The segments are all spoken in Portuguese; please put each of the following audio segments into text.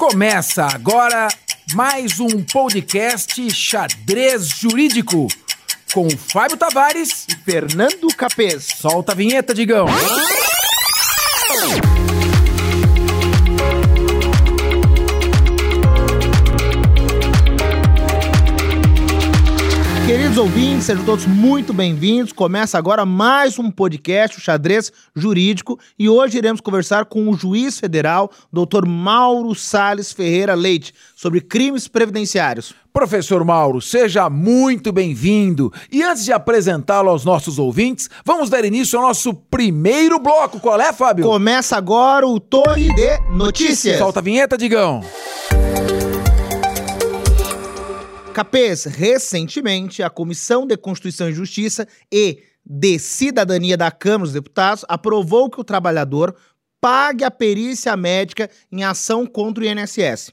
Começa agora mais um podcast Xadrez Jurídico com Fábio Tavares e Fernando Capês. Solta a vinheta, Digão. Ouvintes, sejam todos muito bem-vindos. Começa agora mais um podcast, o Xadrez Jurídico, e hoje iremos conversar com o juiz federal, Dr. Mauro Sales Ferreira Leite, sobre crimes previdenciários. Professor Mauro, seja muito bem-vindo. E antes de apresentá-lo aos nossos ouvintes, vamos dar início ao nosso primeiro bloco. Qual é, Fábio? Começa agora o Torre de Notícias. Solta a vinheta, Digão. Capês, recentemente, a Comissão de Constituição e Justiça e de Cidadania da Câmara dos Deputados aprovou que o trabalhador pague a perícia médica em ação contra o INSS.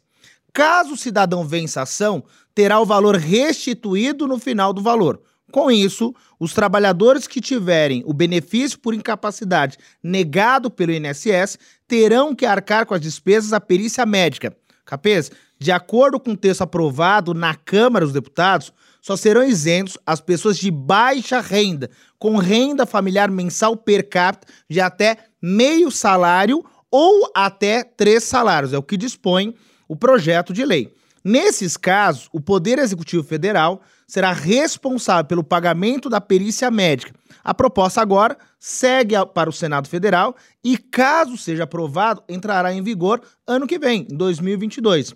Caso o cidadão vença a ação, terá o valor restituído no final do valor. Com isso, os trabalhadores que tiverem o benefício por incapacidade negado pelo INSS terão que arcar com as despesas da perícia médica. Capês, de acordo com o texto aprovado na Câmara dos Deputados, só serão isentos as pessoas de baixa renda, com renda familiar mensal per capita de até meio salário ou até três salários, é o que dispõe o projeto de lei. Nesses casos, o Poder Executivo Federal será responsável pelo pagamento da perícia médica. A proposta agora segue para o Senado Federal e, caso seja aprovado, entrará em vigor ano que vem, em 2022.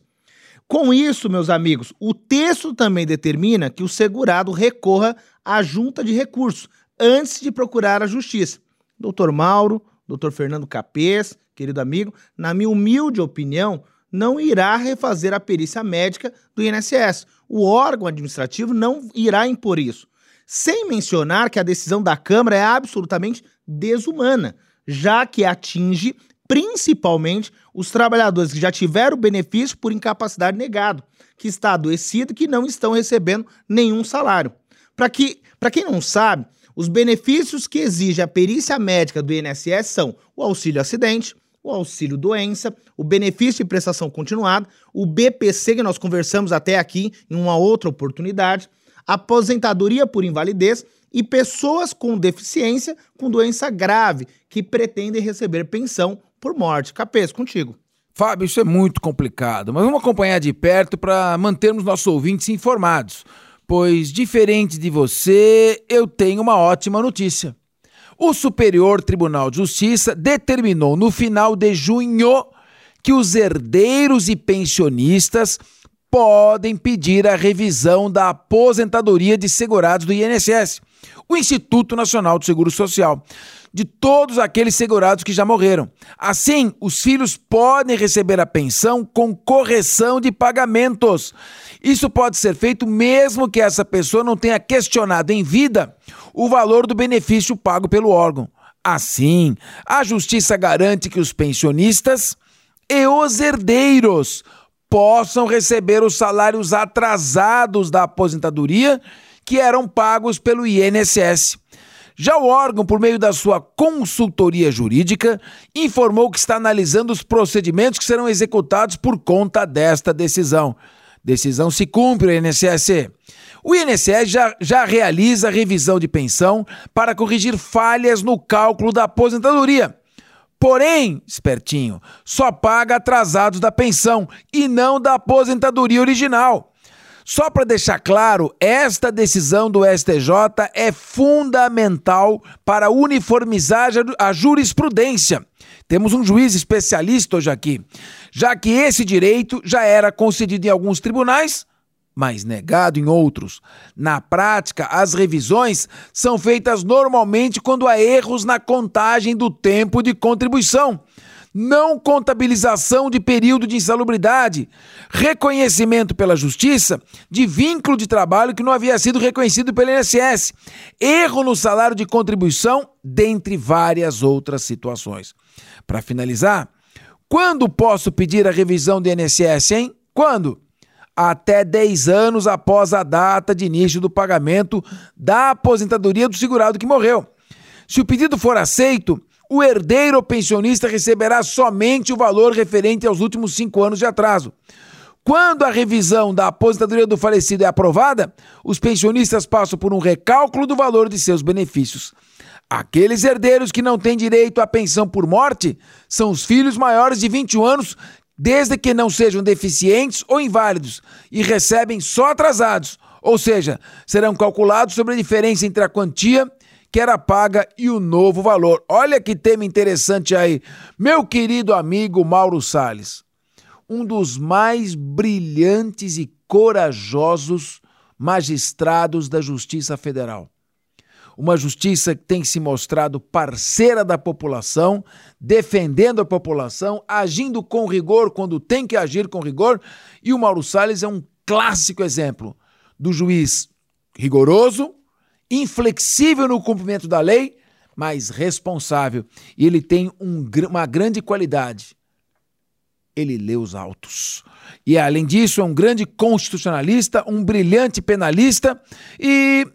Com isso, meus amigos, o texto também determina que o segurado recorra à junta de recursos antes de procurar a justiça. Doutor Mauro, doutor Fernando Capês, querido amigo, na minha humilde opinião, não irá refazer a perícia médica do INSS. O órgão administrativo não irá impor isso. Sem mencionar que a decisão da Câmara é absolutamente desumana, já que atinge principalmente os trabalhadores que já tiveram benefício por incapacidade negado, que está adoecido e que não estão recebendo nenhum salário. Para que, quem não sabe, os benefícios que exige a perícia médica do INSS são o auxílio acidente, o auxílio doença, o benefício de prestação continuada, o BPC que nós conversamos até aqui em uma outra oportunidade, aposentadoria por invalidez e pessoas com deficiência com doença grave que pretendem receber pensão por morte. Capês, contigo. Fábio, isso é muito complicado, mas vamos acompanhar de perto para mantermos nossos ouvintes informados. Pois, diferente de você, eu tenho uma ótima notícia. O Superior Tribunal de Justiça determinou no final de junho que os herdeiros e pensionistas podem pedir a revisão da aposentadoria de segurados do INSS, o Instituto Nacional do Seguro Social de todos aqueles segurados que já morreram. Assim, os filhos podem receber a pensão com correção de pagamentos. Isso pode ser feito mesmo que essa pessoa não tenha questionado em vida o valor do benefício pago pelo órgão. Assim, a justiça garante que os pensionistas e os herdeiros possam receber os salários atrasados da aposentadoria que eram pagos pelo INSS. Já o órgão, por meio da sua consultoria jurídica, informou que está analisando os procedimentos que serão executados por conta desta decisão. Decisão se cumpre o INSS. O INSS já, já realiza revisão de pensão para corrigir falhas no cálculo da aposentadoria. Porém, espertinho, só paga atrasados da pensão e não da aposentadoria original. Só para deixar claro, esta decisão do STJ é fundamental para uniformizar a jurisprudência. Temos um juiz especialista hoje aqui, já que esse direito já era concedido em alguns tribunais, mas negado em outros. Na prática, as revisões são feitas normalmente quando há erros na contagem do tempo de contribuição não contabilização de período de insalubridade, reconhecimento pela Justiça de vínculo de trabalho que não havia sido reconhecido pelo INSS, erro no salário de contribuição, dentre várias outras situações. Para finalizar, quando posso pedir a revisão do INSS, hein? Quando? Até 10 anos após a data de início do pagamento da aposentadoria do segurado que morreu. Se o pedido for aceito, o herdeiro pensionista receberá somente o valor referente aos últimos cinco anos de atraso. Quando a revisão da aposentadoria do falecido é aprovada, os pensionistas passam por um recálculo do valor de seus benefícios. Aqueles herdeiros que não têm direito à pensão por morte são os filhos maiores de 21 anos, desde que não sejam deficientes ou inválidos, e recebem só atrasados, ou seja, serão calculados sobre a diferença entre a quantia que era paga e o novo valor. Olha que tema interessante aí, meu querido amigo Mauro Sales um dos mais brilhantes e corajosos magistrados da Justiça Federal. Uma justiça que tem se mostrado parceira da população, defendendo a população, agindo com rigor quando tem que agir com rigor, e o Mauro Salles é um clássico exemplo do juiz rigoroso, inflexível no cumprimento da lei, mas responsável. E ele tem um, uma grande qualidade ele lê os autos. E além disso, é um grande constitucionalista, um brilhante penalista e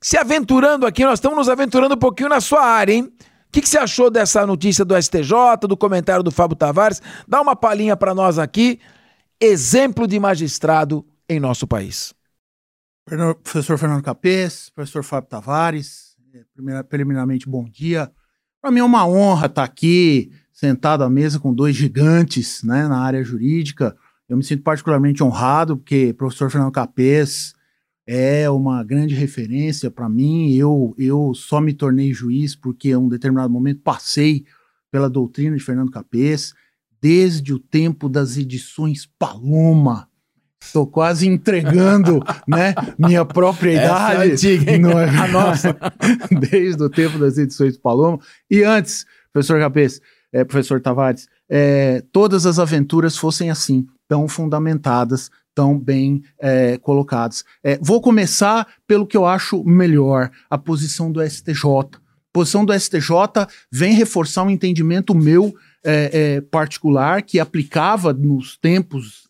se aventurando aqui, nós estamos nos aventurando um pouquinho na sua área, hein? O que, que você achou dessa notícia do STJ, do comentário do Fábio Tavares? Dá uma palhinha para nós aqui. Exemplo de magistrado em nosso país. Professor Fernando Capês, professor Fábio Tavares, é, preliminarmente bom dia. Para mim é uma honra estar aqui sentado à mesa com dois gigantes né, na área jurídica. Eu me sinto particularmente honrado, porque o professor Fernando Capês é uma grande referência para mim. Eu, eu só me tornei juiz porque, em um determinado momento, passei pela doutrina de Fernando Capês, desde o tempo das edições Paloma. Estou quase entregando né, minha própria idade. Essa é antiga, não é? A nossa. desde o tempo das edições Paloma. E antes, professor Capês, é, professor Tavares, é, todas as aventuras fossem assim, tão fundamentadas, tão bem é, colocadas. É, vou começar pelo que eu acho melhor, a posição do STJ. A posição do STJ vem reforçar um entendimento meu é, é, particular que aplicava nos tempos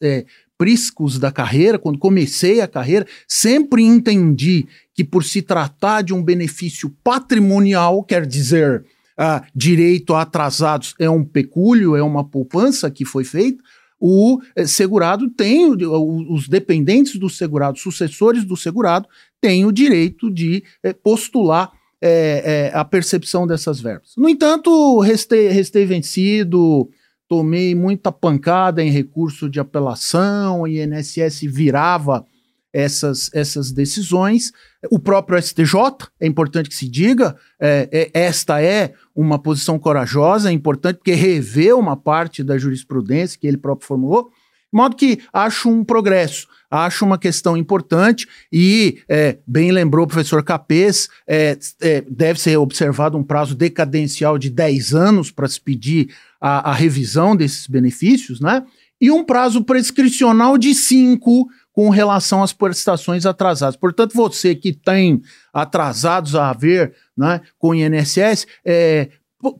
priscos da carreira, quando comecei a carreira, sempre entendi que por se tratar de um benefício patrimonial, quer dizer, ah, direito a atrasados é um pecúlio, é uma poupança que foi feita, o eh, segurado tem, os dependentes do segurado, sucessores do segurado, têm o direito de eh, postular eh, a percepção dessas verbas. No entanto, restei, restei vencido, tomei muita pancada em recurso de apelação, o INSS virava essas, essas decisões. O próprio STJ, é importante que se diga, é, é, esta é uma posição corajosa, é importante porque revê uma parte da jurisprudência que ele próprio formulou, de modo que acho um progresso, acho uma questão importante e, é, bem lembrou o professor Capês, é, é, deve ser observado um prazo decadencial de 10 anos para se pedir a, a, revisão desses benefícios, né? E um prazo prescricional de 5 com relação às prestações atrasadas. Portanto, você que tem atrasados a ver né, com o INSS, é,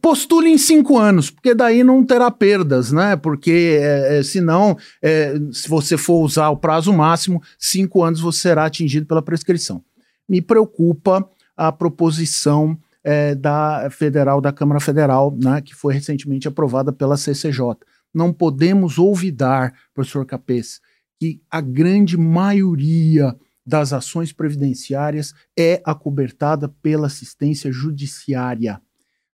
postule em cinco anos, porque daí não terá perdas, né? Porque é, é, senão, é, se você for usar o prazo máximo, cinco anos você será atingido pela prescrição. Me preocupa a proposição é, da Federal, da Câmara Federal, né, que foi recentemente aprovada pela CCJ. Não podemos olvidar, professor Capês, que a grande maioria das ações previdenciárias é acobertada pela assistência judiciária.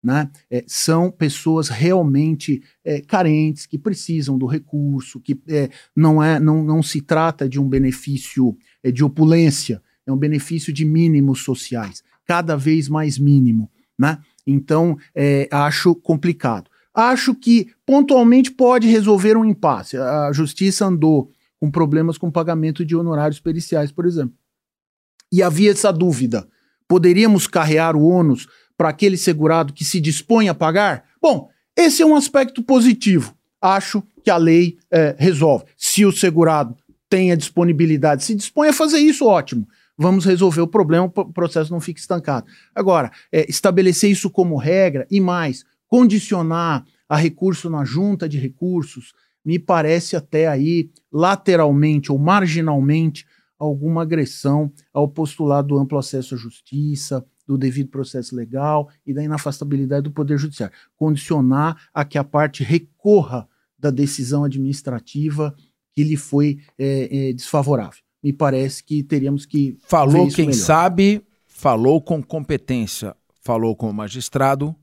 Né? É, são pessoas realmente é, carentes, que precisam do recurso, que é, não, é, não, não se trata de um benefício é, de opulência, é um benefício de mínimos sociais, cada vez mais mínimo. Né? Então, é, acho complicado. Acho que pontualmente pode resolver um impasse. A justiça andou com problemas com pagamento de honorários periciais, por exemplo. E havia essa dúvida: poderíamos carrear o ônus para aquele segurado que se dispõe a pagar? Bom, esse é um aspecto positivo. Acho que a lei é, resolve. Se o segurado tem a disponibilidade, se dispõe a fazer isso, ótimo. Vamos resolver o problema, o processo não fica estancado. Agora, é, estabelecer isso como regra e mais, condicionar a recurso na junta de recursos, me parece até aí lateralmente ou marginalmente alguma agressão ao postulado do amplo acesso à justiça, do devido processo legal e da inafastabilidade do Poder Judiciário. Condicionar a que a parte recorra da decisão administrativa que lhe foi é, é, desfavorável. Me parece que teríamos que. Falou quem melhor. sabe, falou com competência, falou como magistrado,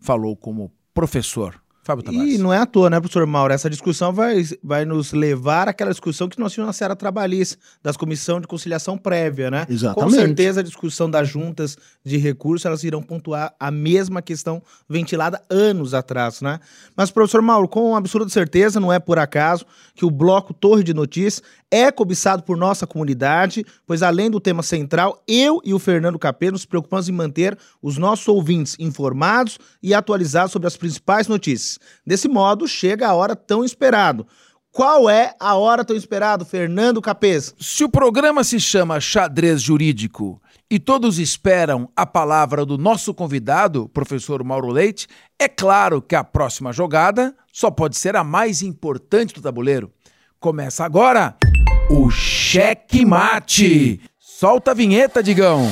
falou como professor. Fábio Tavares. E não é à toa, né, professor Mauro? Essa discussão vai, vai nos levar àquela discussão que nós tínhamos na Serra Trabalhista, das comissões de conciliação prévia, né? Exatamente. Com certeza a discussão das juntas de recursos, elas irão pontuar a mesma questão ventilada anos atrás, né? Mas, professor Mauro, com absoluta certeza, não é por acaso que o bloco Torre de Notícias é cobiçado por nossa comunidade, pois além do tema central, eu e o Fernando Capello nos preocupamos em manter os nossos ouvintes informados e atualizados sobre as principais notícias. Desse modo, chega a hora tão esperado. Qual é a hora tão esperada, Fernando Capês? Se o programa se chama Xadrez Jurídico e todos esperam a palavra do nosso convidado, professor Mauro Leite, é claro que a próxima jogada só pode ser a mais importante do tabuleiro. Começa agora o Cheque Mate. Solta a vinheta, Digão.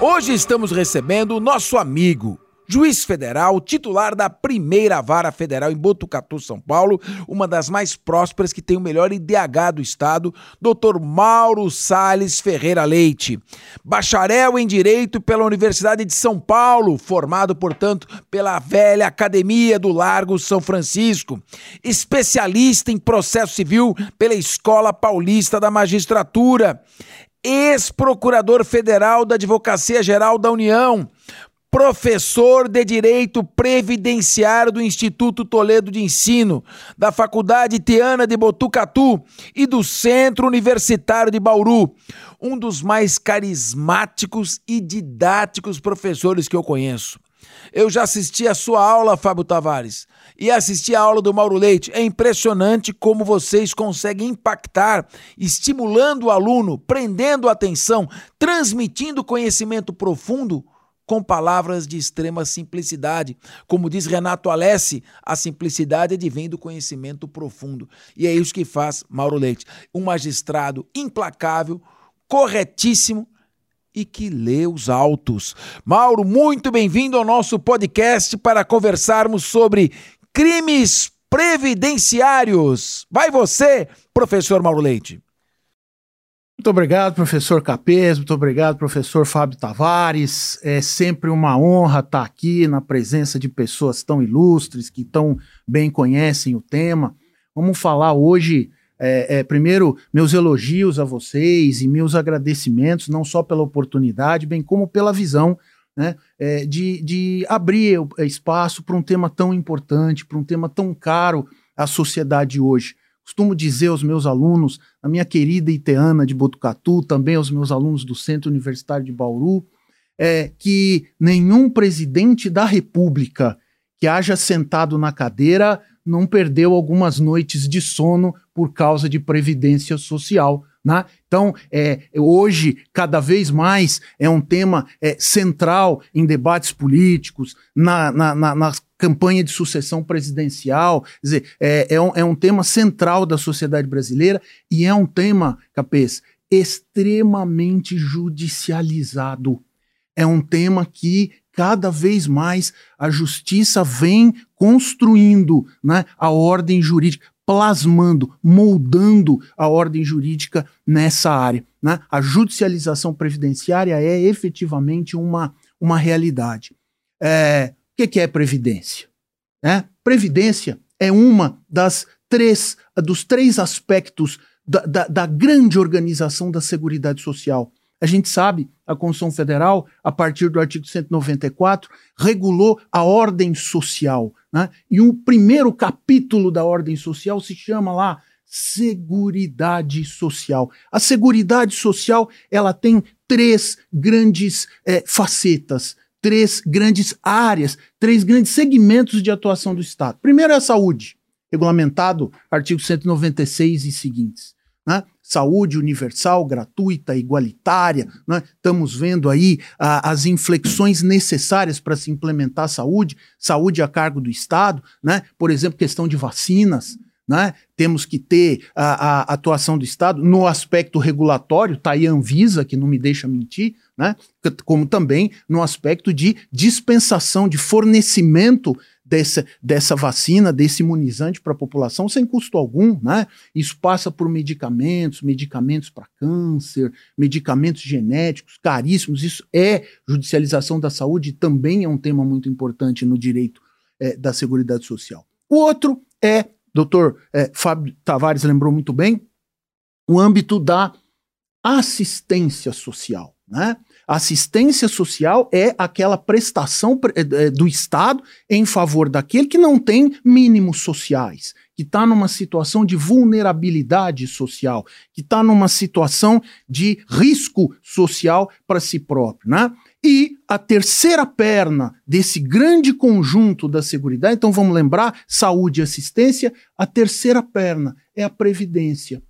Hoje estamos recebendo o nosso amigo, juiz federal, titular da primeira vara federal em Botucatu, São Paulo, uma das mais prósperas que tem o melhor IDH do estado, Dr. Mauro Sales Ferreira Leite. Bacharel em Direito pela Universidade de São Paulo, formado, portanto, pela velha Academia do Largo São Francisco. Especialista em processo civil pela Escola Paulista da Magistratura ex-procurador federal da Advocacia Geral da União, professor de Direito Previdenciário do Instituto Toledo de Ensino, da Faculdade Tiana de Botucatu e do Centro Universitário de Bauru. Um dos mais carismáticos e didáticos professores que eu conheço. Eu já assisti a sua aula, Fábio Tavares, e assisti a aula do Mauro Leite. É impressionante como vocês conseguem impactar, estimulando o aluno, prendendo a atenção, transmitindo conhecimento profundo com palavras de extrema simplicidade. Como diz Renato Alessi, a simplicidade advém do conhecimento profundo. E é isso que faz Mauro Leite, um magistrado implacável, corretíssimo e que lê os autos. Mauro, muito bem-vindo ao nosso podcast para conversarmos sobre crimes previdenciários. Vai você, professor Mauro Leite. Muito obrigado, professor Capês, muito obrigado, professor Fábio Tavares. É sempre uma honra estar aqui na presença de pessoas tão ilustres, que tão bem conhecem o tema. Vamos falar hoje, é, é, primeiro, meus elogios a vocês e meus agradecimentos, não só pela oportunidade, bem como pela visão né, é, de, de abrir espaço para um tema tão importante, para um tema tão caro à sociedade hoje. Costumo dizer aos meus alunos, a minha querida Iteana de Botucatu, também aos meus alunos do Centro Universitário de Bauru, é, que nenhum presidente da República que haja sentado na cadeira não perdeu algumas noites de sono por causa de previdência social. Né? Então, é, hoje, cada vez mais, é um tema é, central em debates políticos, na, na, na, na, campanha de sucessão presidencial. Quer dizer, é, é, um, é um tema central da sociedade brasileira e é um tema, Capês, extremamente judicializado. É um tema que cada vez mais a justiça vem construindo né, a ordem jurídica plasmando, moldando a ordem jurídica nessa área. Né? A judicialização previdenciária é efetivamente uma, uma realidade. É, o que é previdência? É, previdência é uma das três, dos três aspectos da, da, da grande organização da Seguridade Social. A gente sabe, a Constituição Federal, a partir do artigo 194, regulou a ordem social. Né? E o primeiro capítulo da ordem social se chama lá Seguridade Social. A Seguridade Social ela tem três grandes é, facetas, três grandes áreas, três grandes segmentos de atuação do Estado. Primeiro é a saúde, regulamentado artigo 196 e seguintes. Né? Saúde universal, gratuita, igualitária. Né? Estamos vendo aí a, as inflexões necessárias para se implementar a saúde, saúde a cargo do Estado, né? por exemplo, questão de vacinas. né? Temos que ter a, a, atuação do Estado no aspecto regulatório, tá aí a Anvisa, que não me deixa mentir, né? Como também no aspecto de dispensação, de fornecimento dessa, dessa vacina, desse imunizante para a população sem custo algum, né? Isso passa por medicamentos, medicamentos para câncer, medicamentos genéticos caríssimos. Isso é judicialização da saúde, também é um tema muito importante no direito é, da Seguridade Social. O outro é, doutor é, Fábio Tavares lembrou muito bem, o âmbito da assistência social, né? Assistência social é aquela prestação eh, eh, do Estado em favor daquele que não tem mínimos sociais, que está numa situação de vulnerabilidade social, que está numa situação de risco social para si próprio. Né? E a terceira perna desse grande conjunto da Seguridade, então vamos lembrar: saúde e assistência, a terceira perna é a Previdência.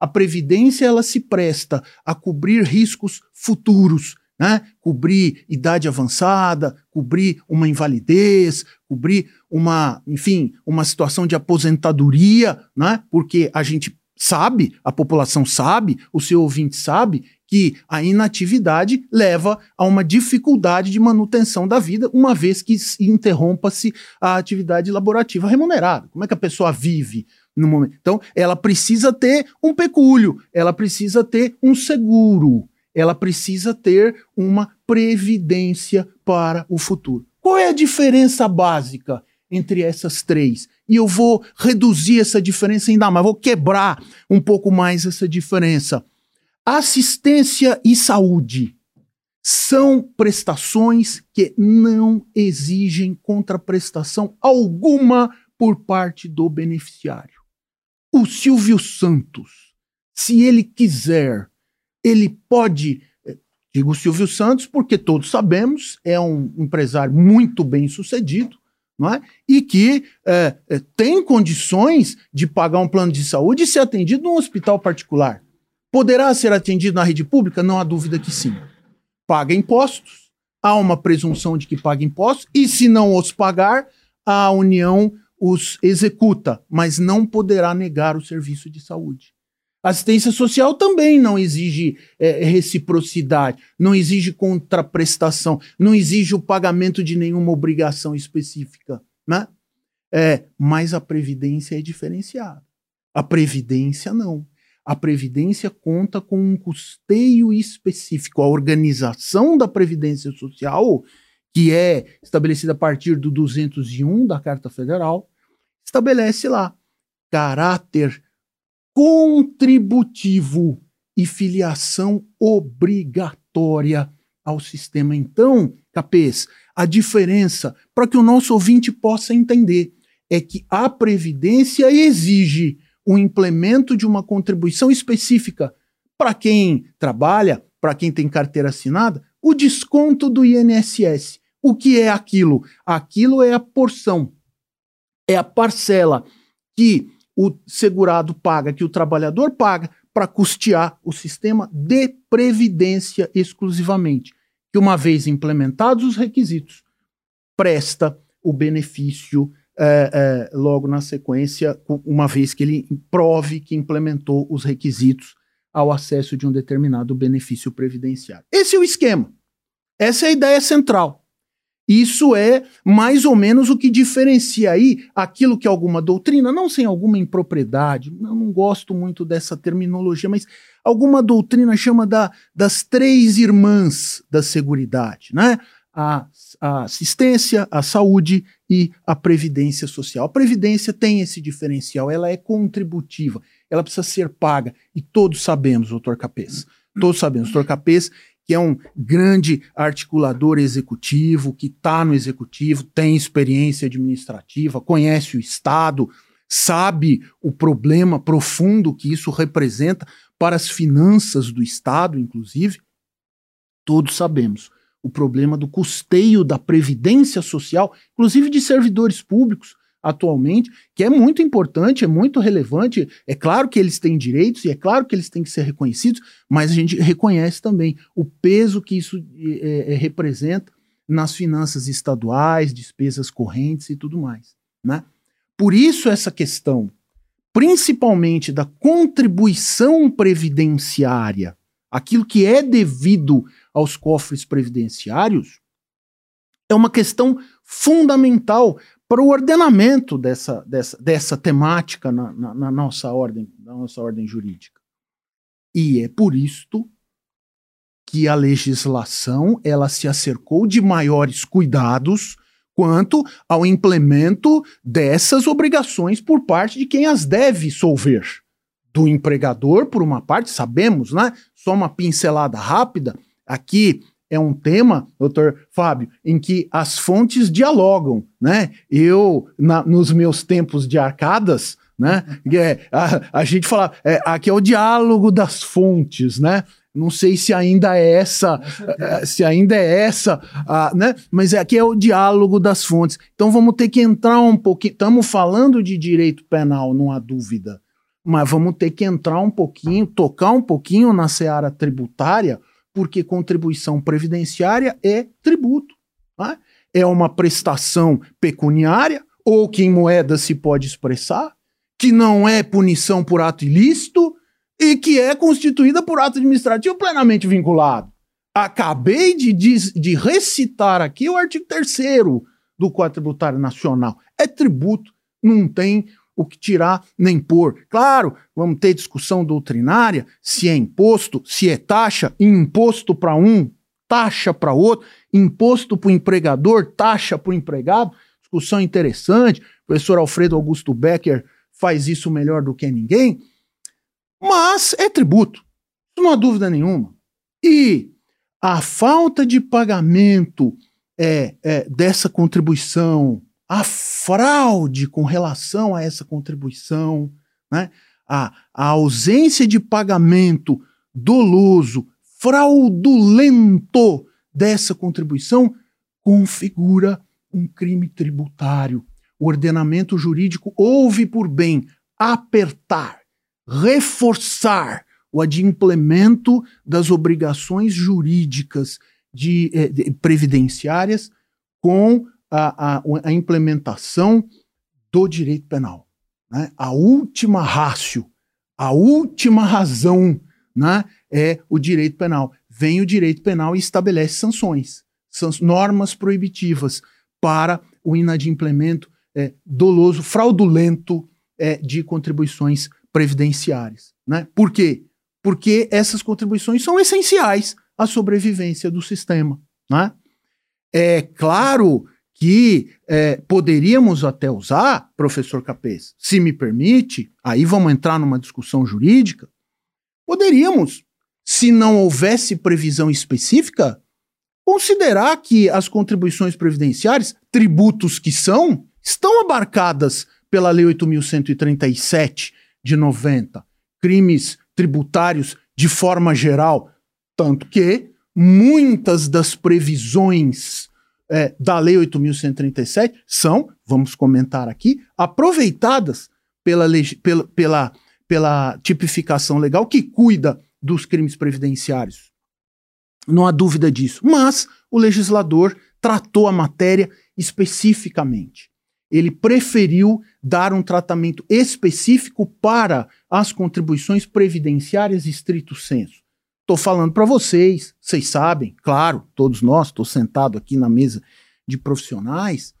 A Previdência ela se presta a cobrir riscos futuros né? Cobrir idade avançada, cobrir uma invalidez, cobrir uma, enfim, uma situação de aposentadoria, né? Porque a gente sabe, a população sabe, o seu ouvinte sabe que a inatividade leva a uma dificuldade de manutenção da vida, uma vez que interrompa-se a atividade laborativa remunerada. Como é que a pessoa vive no momento? Então, ela precisa ter um pecúlio, ela precisa ter um seguro ela precisa ter uma previdência para o futuro. Qual é a diferença básica entre essas três? E eu vou reduzir essa diferença ainda mais, vou quebrar um pouco mais essa diferença. Assistência e saúde são prestações que não exigem contraprestação alguma por parte do beneficiário. O Silvio Santos, se ele quiser ele pode, eh, digo Silvio Santos, porque todos sabemos, é um empresário muito bem sucedido, não é? e que é, tem condições de pagar um plano de saúde e ser atendido num hospital particular. Poderá ser atendido na rede pública? Não há dúvida que sim. Paga impostos, há uma presunção de que paga impostos, e se não os pagar, a União os executa, mas não poderá negar o serviço de saúde. Assistência social também não exige é, reciprocidade, não exige contraprestação, não exige o pagamento de nenhuma obrigação específica. Né? É, mas a Previdência é diferenciada. A Previdência não. A Previdência conta com um custeio específico. A organização da Previdência Social, que é estabelecida a partir do 201 da Carta Federal, estabelece lá caráter contributivo e filiação obrigatória ao sistema. Então, Capês, a diferença, para que o nosso ouvinte possa entender, é que a Previdência exige o implemento de uma contribuição específica para quem trabalha, para quem tem carteira assinada, o desconto do INSS. O que é aquilo? Aquilo é a porção, é a parcela que o segurado paga, que o trabalhador paga, para custear o sistema de previdência exclusivamente, que uma vez implementados os requisitos, presta o benefício é, é, logo na sequência, uma vez que ele prove que implementou os requisitos ao acesso de um determinado benefício previdenciário. Esse é o esquema. Essa é a ideia central. Isso é mais ou menos o que diferencia aí aquilo que alguma doutrina, não sem alguma impropriedade, eu não gosto muito dessa terminologia, mas alguma doutrina chama da, das três irmãs da seguridade, né? A, a assistência, a saúde e a previdência social. A previdência tem esse diferencial, ela é contributiva, ela precisa ser paga, e todos sabemos, doutor Capês, todos sabemos, doutor Capês que é um grande articulador executivo, que está no executivo, tem experiência administrativa, conhece o Estado, sabe o problema profundo que isso representa para as finanças do Estado, inclusive. Todos sabemos o problema do custeio da previdência social, inclusive de servidores públicos, atualmente, que é muito importante, é muito relevante. É claro que eles têm direitos e é claro que eles têm que ser reconhecidos, mas a gente reconhece também o peso que isso é, é, representa nas finanças estaduais, despesas correntes e tudo mais. Né? Por isso essa questão, principalmente da contribuição previdenciária, aquilo que é devido aos cofres previdenciários, é uma questão fundamental para o ordenamento dessa, dessa, dessa temática na, na, na, nossa ordem, na nossa ordem jurídica. E é por isto que a legislação ela se acercou de maiores cuidados quanto ao implemento dessas obrigações por parte de quem as deve solver. Do empregador, por uma parte, sabemos, né? Só uma pincelada rápida. Aqui é um tema, doutor Fábio, em que as fontes dialogam, né? Eu, na, nos meus tempos de arcadas, né? É, a, a, gente fala, é, aqui é o diálogo das fontes, né? Não sei se ainda é essa, é, se ainda é essa, né? Mas aqui é o diálogo das fontes. Então vamos ter que entrar um pouquinho. Estamos falando de direito penal, não há dúvida. Mas vamos ter que entrar um pouquinho, tocar um pouquinho na seara tributária, porque contribuição previdenciária é tributo. Né? É uma prestação pecuniária, ou que em moeda se pode expressar, que não é punição por ato ilícito e que é constituída por ato administrativo plenamente vinculado. Acabei de, de, recitar aqui o artigo 3 do Código Tributário Nacional. É tributo, não tem o que tirar nem pôr. Claro, vamos ter discussão doutrinária, se é imposto, se é taxa, imposto para um, taxa para outro, imposto para o empregador, taxa para o empregado. Discussão interessante. O professor Alfredo Augusto Becker faz isso melhor do que ninguém. Mas é tributo, não há dúvida nenhuma. E a falta de pagamento é, é dessa contribuição a fraude com relação a essa contribuição, né? a, a ausência de pagamento doloso, fraudulento dessa contribuição configura um crime tributário. O ordenamento jurídico houve por bem apertar, reforçar o adimplemento das obrigações jurídicas de, eh, de previdenciárias com a, a, a implementação do direito penal. Né? A última rácio, a última razão né, é o direito penal. Vem o direito penal e estabelece sanções, normas proibitivas para o inadimplemento é, doloso, fraudulento é, de contribuições previdenciárias. Né? Por quê? Porque essas contribuições são essenciais à sobrevivência do sistema. Né? É claro que é, poderíamos até usar, professor Capês, se me permite, aí vamos entrar numa discussão jurídica, poderíamos, se não houvesse previsão específica, considerar que as contribuições previdenciárias, tributos que são, estão abarcadas pela Lei 8.137 de 90, crimes tributários de forma geral, tanto que muitas das previsões é, da Lei 8.137 são, vamos comentar aqui, aproveitadas pela, pela, pela, pela tipificação legal que cuida dos crimes previdenciários. Não há dúvida disso. Mas o legislador tratou a matéria especificamente. Ele preferiu dar um tratamento específico para as contribuições previdenciárias estrito senso. Estou falando para vocês, vocês sabem, claro, todos nós, estou sentado aqui na mesa de profissionais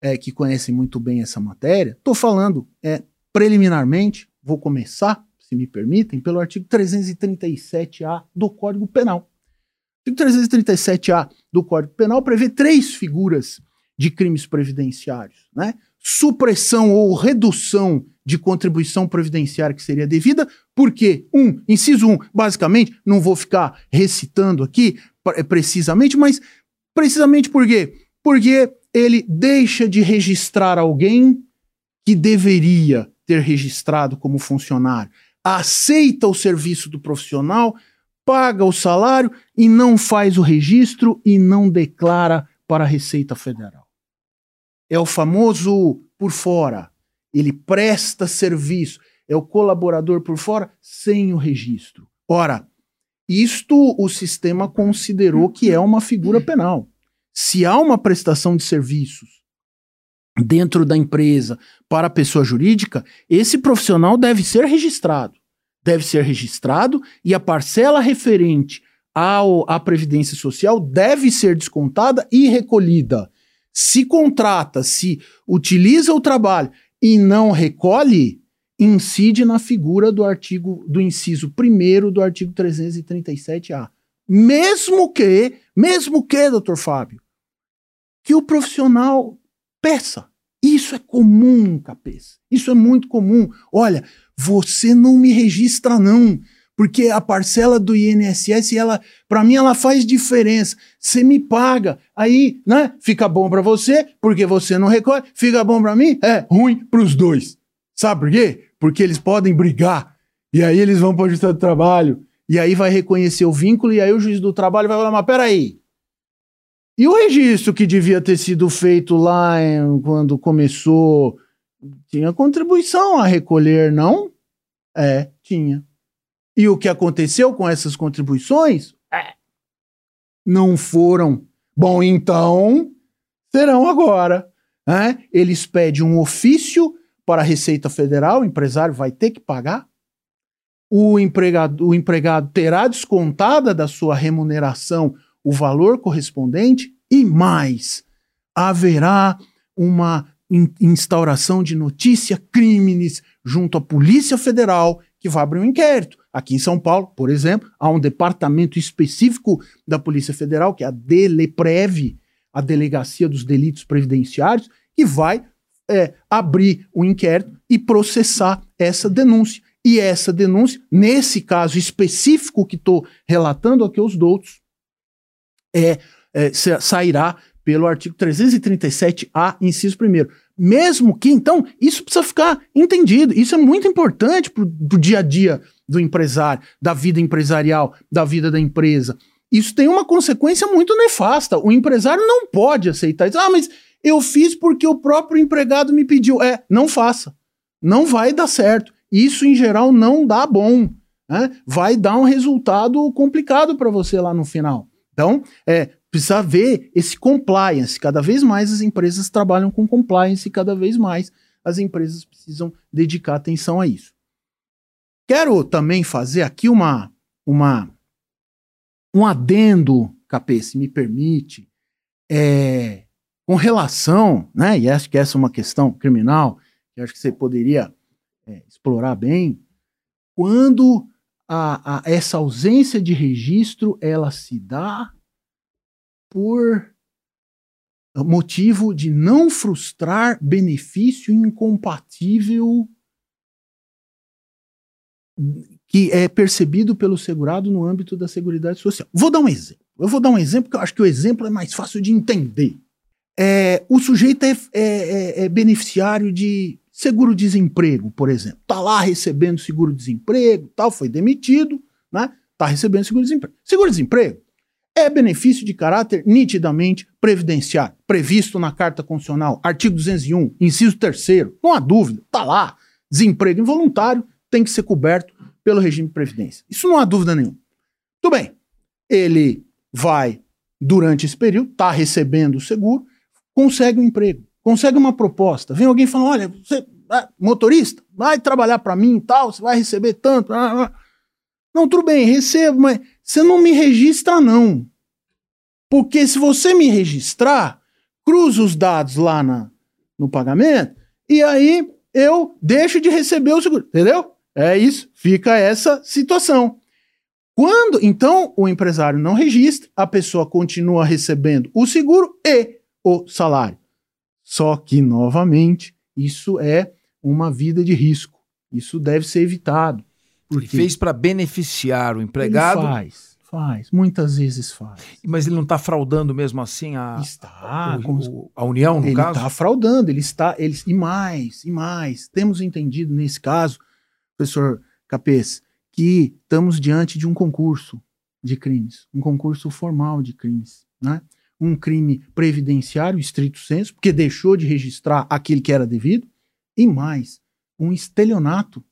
é, que conhecem muito bem essa matéria. Estou falando é, preliminarmente, vou começar, se me permitem, pelo artigo 337-A do Código Penal. O artigo 337-A do Código Penal prevê três figuras de crimes previdenciários, né? Supressão ou redução de contribuição previdenciária que seria devida, porque, um, inciso um, basicamente, não vou ficar recitando aqui é, precisamente, mas precisamente por quê? Porque ele deixa de registrar alguém que deveria ter registrado como funcionário, aceita o serviço do profissional, paga o salário e não faz o registro e não declara para a Receita Federal. É o famoso por fora ele presta serviço, é o colaborador por fora sem o registro. Ora, isto o sistema considerou que é uma figura penal. Se há uma prestação de serviços dentro da empresa para a pessoa jurídica, esse profissional deve ser registrado. Deve ser registrado e a parcela referente ao, à Previdência Social deve ser descontada e recolhida. Se contrata, se utiliza o trabalho e não recolhe, incide na figura do artigo do inciso 1 do artigo 337A. Mesmo que, mesmo que, doutor Fábio, que o profissional peça. Isso é comum, capês. Isso é muito comum. Olha, você não me registra não, porque a parcela do INSS, ela, para mim ela faz diferença. Você me paga, aí, né? Fica bom para você, porque você não recolhe. Fica bom para mim, é ruim para os dois. Sabe por quê? Porque eles podem brigar. E aí eles vão para o justiça do trabalho. E aí vai reconhecer o vínculo e aí o juiz do trabalho vai falar: "Mas peraí, e o registro que devia ter sido feito lá em, quando começou tinha contribuição a recolher, não? É, tinha. E o que aconteceu com essas contribuições? É, não foram. Bom, então serão agora. Né? Eles pedem um ofício para a Receita Federal, o empresário vai ter que pagar. O empregado, o empregado terá descontada da sua remuneração o valor correspondente e mais, haverá uma instauração de notícia crimes junto à Polícia Federal que vai abrir um inquérito. Aqui em São Paulo, por exemplo, há um departamento específico da Polícia Federal, que é a DELEPREV, a Delegacia dos Delitos Previdenciários, que vai é, abrir o um inquérito e processar essa denúncia. E essa denúncia, nesse caso específico que estou relatando aqui aos doutos, é, é, sairá pelo artigo 337A, inciso 1. Mesmo que, então, isso precisa ficar entendido. Isso é muito importante para o dia a dia do empresário, da vida empresarial, da vida da empresa. Isso tem uma consequência muito nefasta. O empresário não pode aceitar isso. Ah, mas eu fiz porque o próprio empregado me pediu. É, não faça. Não vai dar certo. Isso, em geral, não dá bom. Né? Vai dar um resultado complicado para você lá no final. Então, é, precisa ver esse compliance. Cada vez mais as empresas trabalham com compliance cada vez mais as empresas precisam dedicar atenção a isso. Quero também fazer aqui uma, uma um adendo, Capê, se me permite, é, com relação, né, e acho que essa é uma questão criminal, que acho que você poderia é, explorar bem, quando a, a, essa ausência de registro ela se dá por motivo de não frustrar benefício incompatível que é percebido pelo segurado no âmbito da Seguridade Social. Vou dar um exemplo. Eu vou dar um exemplo que eu acho que o exemplo é mais fácil de entender. É, o sujeito é, é, é, é beneficiário de seguro-desemprego, por exemplo. Está lá recebendo seguro-desemprego, tal, foi demitido, né? Está recebendo seguro-desemprego. Seguro-desemprego é benefício de caráter nitidamente previdenciário, previsto na Carta Constitucional, artigo 201, inciso 3 não há dúvida, está lá. Desemprego involuntário tem que ser coberto pelo regime de previdência. Isso não há dúvida nenhuma. Tudo bem. Ele vai, durante esse período, está recebendo o seguro, consegue um emprego consegue uma proposta, vem alguém falando, olha, você, é motorista, vai trabalhar para mim e tal, você vai receber tanto. Ah, ah. Não, tudo bem, recebo, mas você não me registra não. Porque se você me registrar, cruza os dados lá na, no pagamento e aí eu deixo de receber o seguro, entendeu? É isso, fica essa situação. Quando então o empresário não registra, a pessoa continua recebendo o seguro e o salário. Só que, novamente, isso é uma vida de risco. Isso deve ser evitado. Porque ele fez para beneficiar o empregado. Ele faz, faz. Muitas vezes faz. Mas ele não está fraudando mesmo assim a, está, o, o, a União, no ele caso? Ele está fraudando, ele está. Ele, e mais, e mais. Temos entendido nesse caso, professor Capês, que estamos diante de um concurso de crimes, um concurso formal de crimes. Né? um crime previdenciário, estrito senso, porque deixou de registrar aquele que era devido, e mais, um estelionato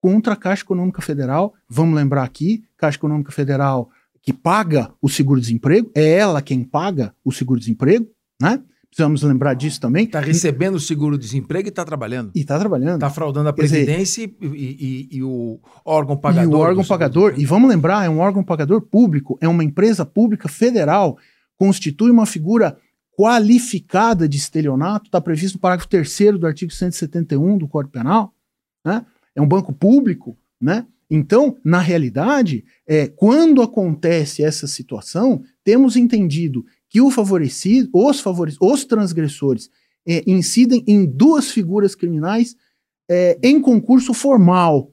contra a Caixa Econômica Federal. Vamos lembrar aqui, Caixa Econômica Federal que paga o seguro-desemprego, é ela quem paga o seguro-desemprego, né? Precisamos lembrar disso também. Está recebendo o seguro-desemprego e está trabalhando. E está trabalhando. Está fraudando a Quer dizer, Previdência e, e- e- o órgão pagador. E o órgão do pagador, e vamos lembrar, é um órgão pagador público, é uma empresa pública federal, constitui uma figura qualificada de estelionato, está previsto no parágrafo 3 do artigo 171 do Código Penal, né? É um banco público, né? Então, na realidade, é, quando acontece essa situação, temos entendido que o favorecido, os, favorecidos, os transgressores é, incidem em duas figuras criminais é, em concurso formal,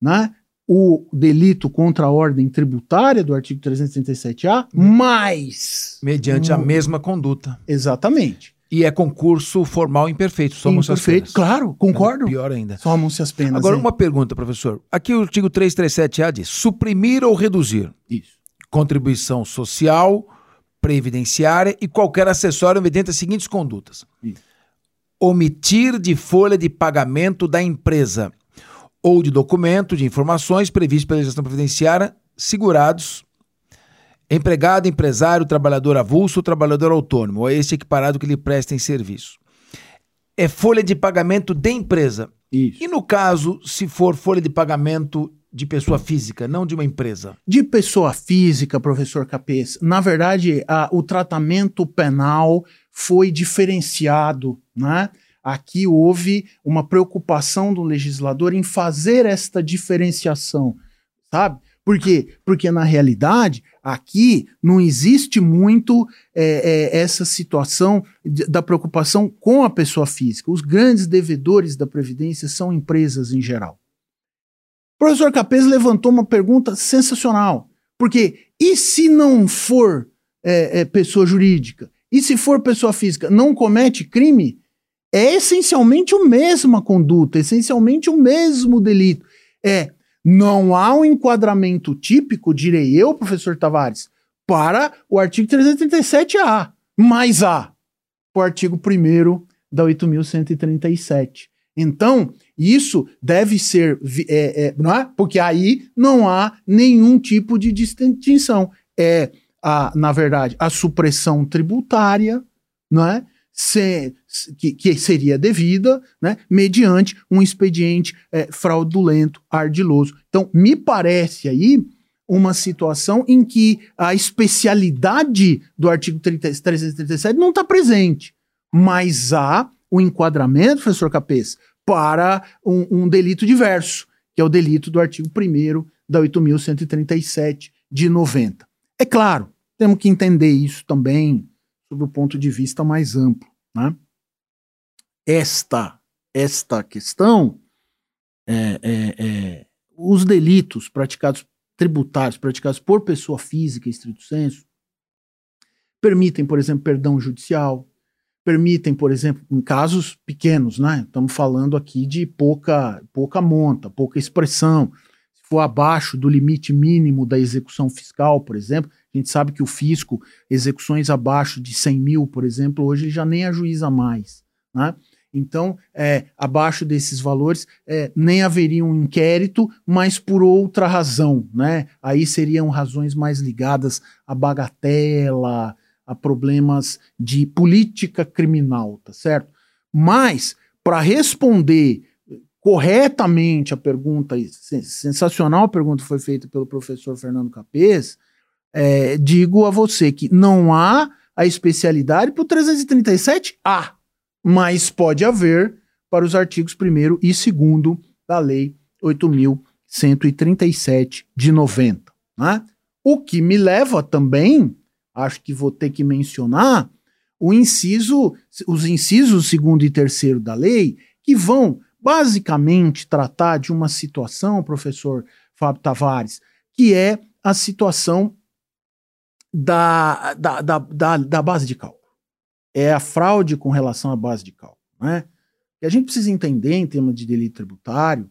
né? o delito contra a ordem tributária do artigo 337-A, mais. Mediante a Hum. mesma conduta. Exatamente. E é concurso formal imperfeito. Somos as Imperfeito, penas. claro, concordo. Pior ainda. Somam-se as penas. Agora, é. uma pergunta, professor. Aqui o artigo 337A diz: suprimir ou reduzir Isso. contribuição social, previdenciária e qualquer acessório mediante as seguintes condutas: Isso. omitir de folha de pagamento da empresa ou de documento de informações previstos pela legislação previdenciária segurados empregado, empresário, trabalhador avulso, trabalhador autônomo, ou este equiparado que lhe prestem serviço. É folha de pagamento de empresa. Isso. E no caso, se for folha de pagamento de pessoa física, não de uma empresa? De pessoa física, professor Capês, na verdade, a- o tratamento penal foi diferenciado, né? Aqui houve uma preocupação do legislador em fazer esta diferenciação, sabe? Por quê? Porque, na realidade, aqui não existe muito é, é, essa situação de- da preocupação com a pessoa física. Os grandes devedores da Previdência são empresas em geral. O professor Capês levantou uma pergunta sensacional. Porque, e se não for é, é, pessoa jurídica? E se for pessoa física, não comete crime? É essencialmente a mesma conduta, essencialmente o mesmo delito. É, não há um enquadramento típico, direi eu, professor Tavares, para o artigo 337A, mas há o artigo 1 da 8.137. Então, isso deve ser, é, é, não é? Porque aí não há nenhum tipo de distinção. É, a, na verdade, a supressão tributária, não é? Se- que, que seria devida, né? Mediante um expediente é, fraudulento, ardiloso. Então, me parece aí uma situação em que a especialidade do artigo 30 337 não está presente, mas há o enquadramento, professor Capês, para um, um delito diverso, que é o delito do artigo 1 da 8.137 de 90. É claro, temos que entender isso também sob o ponto de vista mais amplo. Né? Esta, esta questão, é, é, é, os delitos praticados, tributários, praticados por pessoa física, em estrito senso, permitem, por exemplo, perdão judicial, permitem, por exemplo, em casos pequenos, né? Estamos falando aqui de pouca, pouca monta, pouca expressão. Se for abaixo do limite mínimo da execução fiscal, por exemplo, a gente sabe que o fisco, execuções abaixo de 100 mil, por exemplo, hoje já nem ajuiza mais, né? Então, é, abaixo desses valores, é, nem haveria um inquérito, mas por outra razão, né? Aí seriam razões mais ligadas à bagatela, a problemas de política criminal, tá certo? Mas, para responder corretamente a pergunta, sen- sensacional a pergunta que foi feita pelo professor Fernando Capês, é, digo a você que não há a especialidade para o 337 há, mas pode haver para os artigos 1 e 2 da Lei 8.137 de 90. Né? O que me leva também, acho que vou ter que mencionar, o inciso, os incisos segundo e terceiro da lei, que vão basicamente tratar de uma situação, professor Fábio Tavares, que é a situação da, da, da, da, da base de cálculo. É a fraude com relação à base de cálculo. Né? E a gente precisa entender, em termos de delito tributário,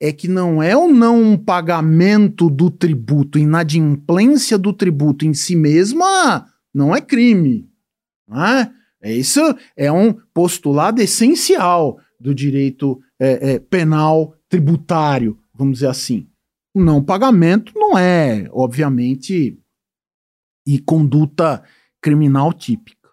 é que não é o não pagamento do tributo, inadimplência do tributo em si mesma, não é crime. Não é? É Isso é um postulado essencial do direito é, é, penal tributário, vamos dizer assim. O não pagamento não é, obviamente, e conduta criminal típica.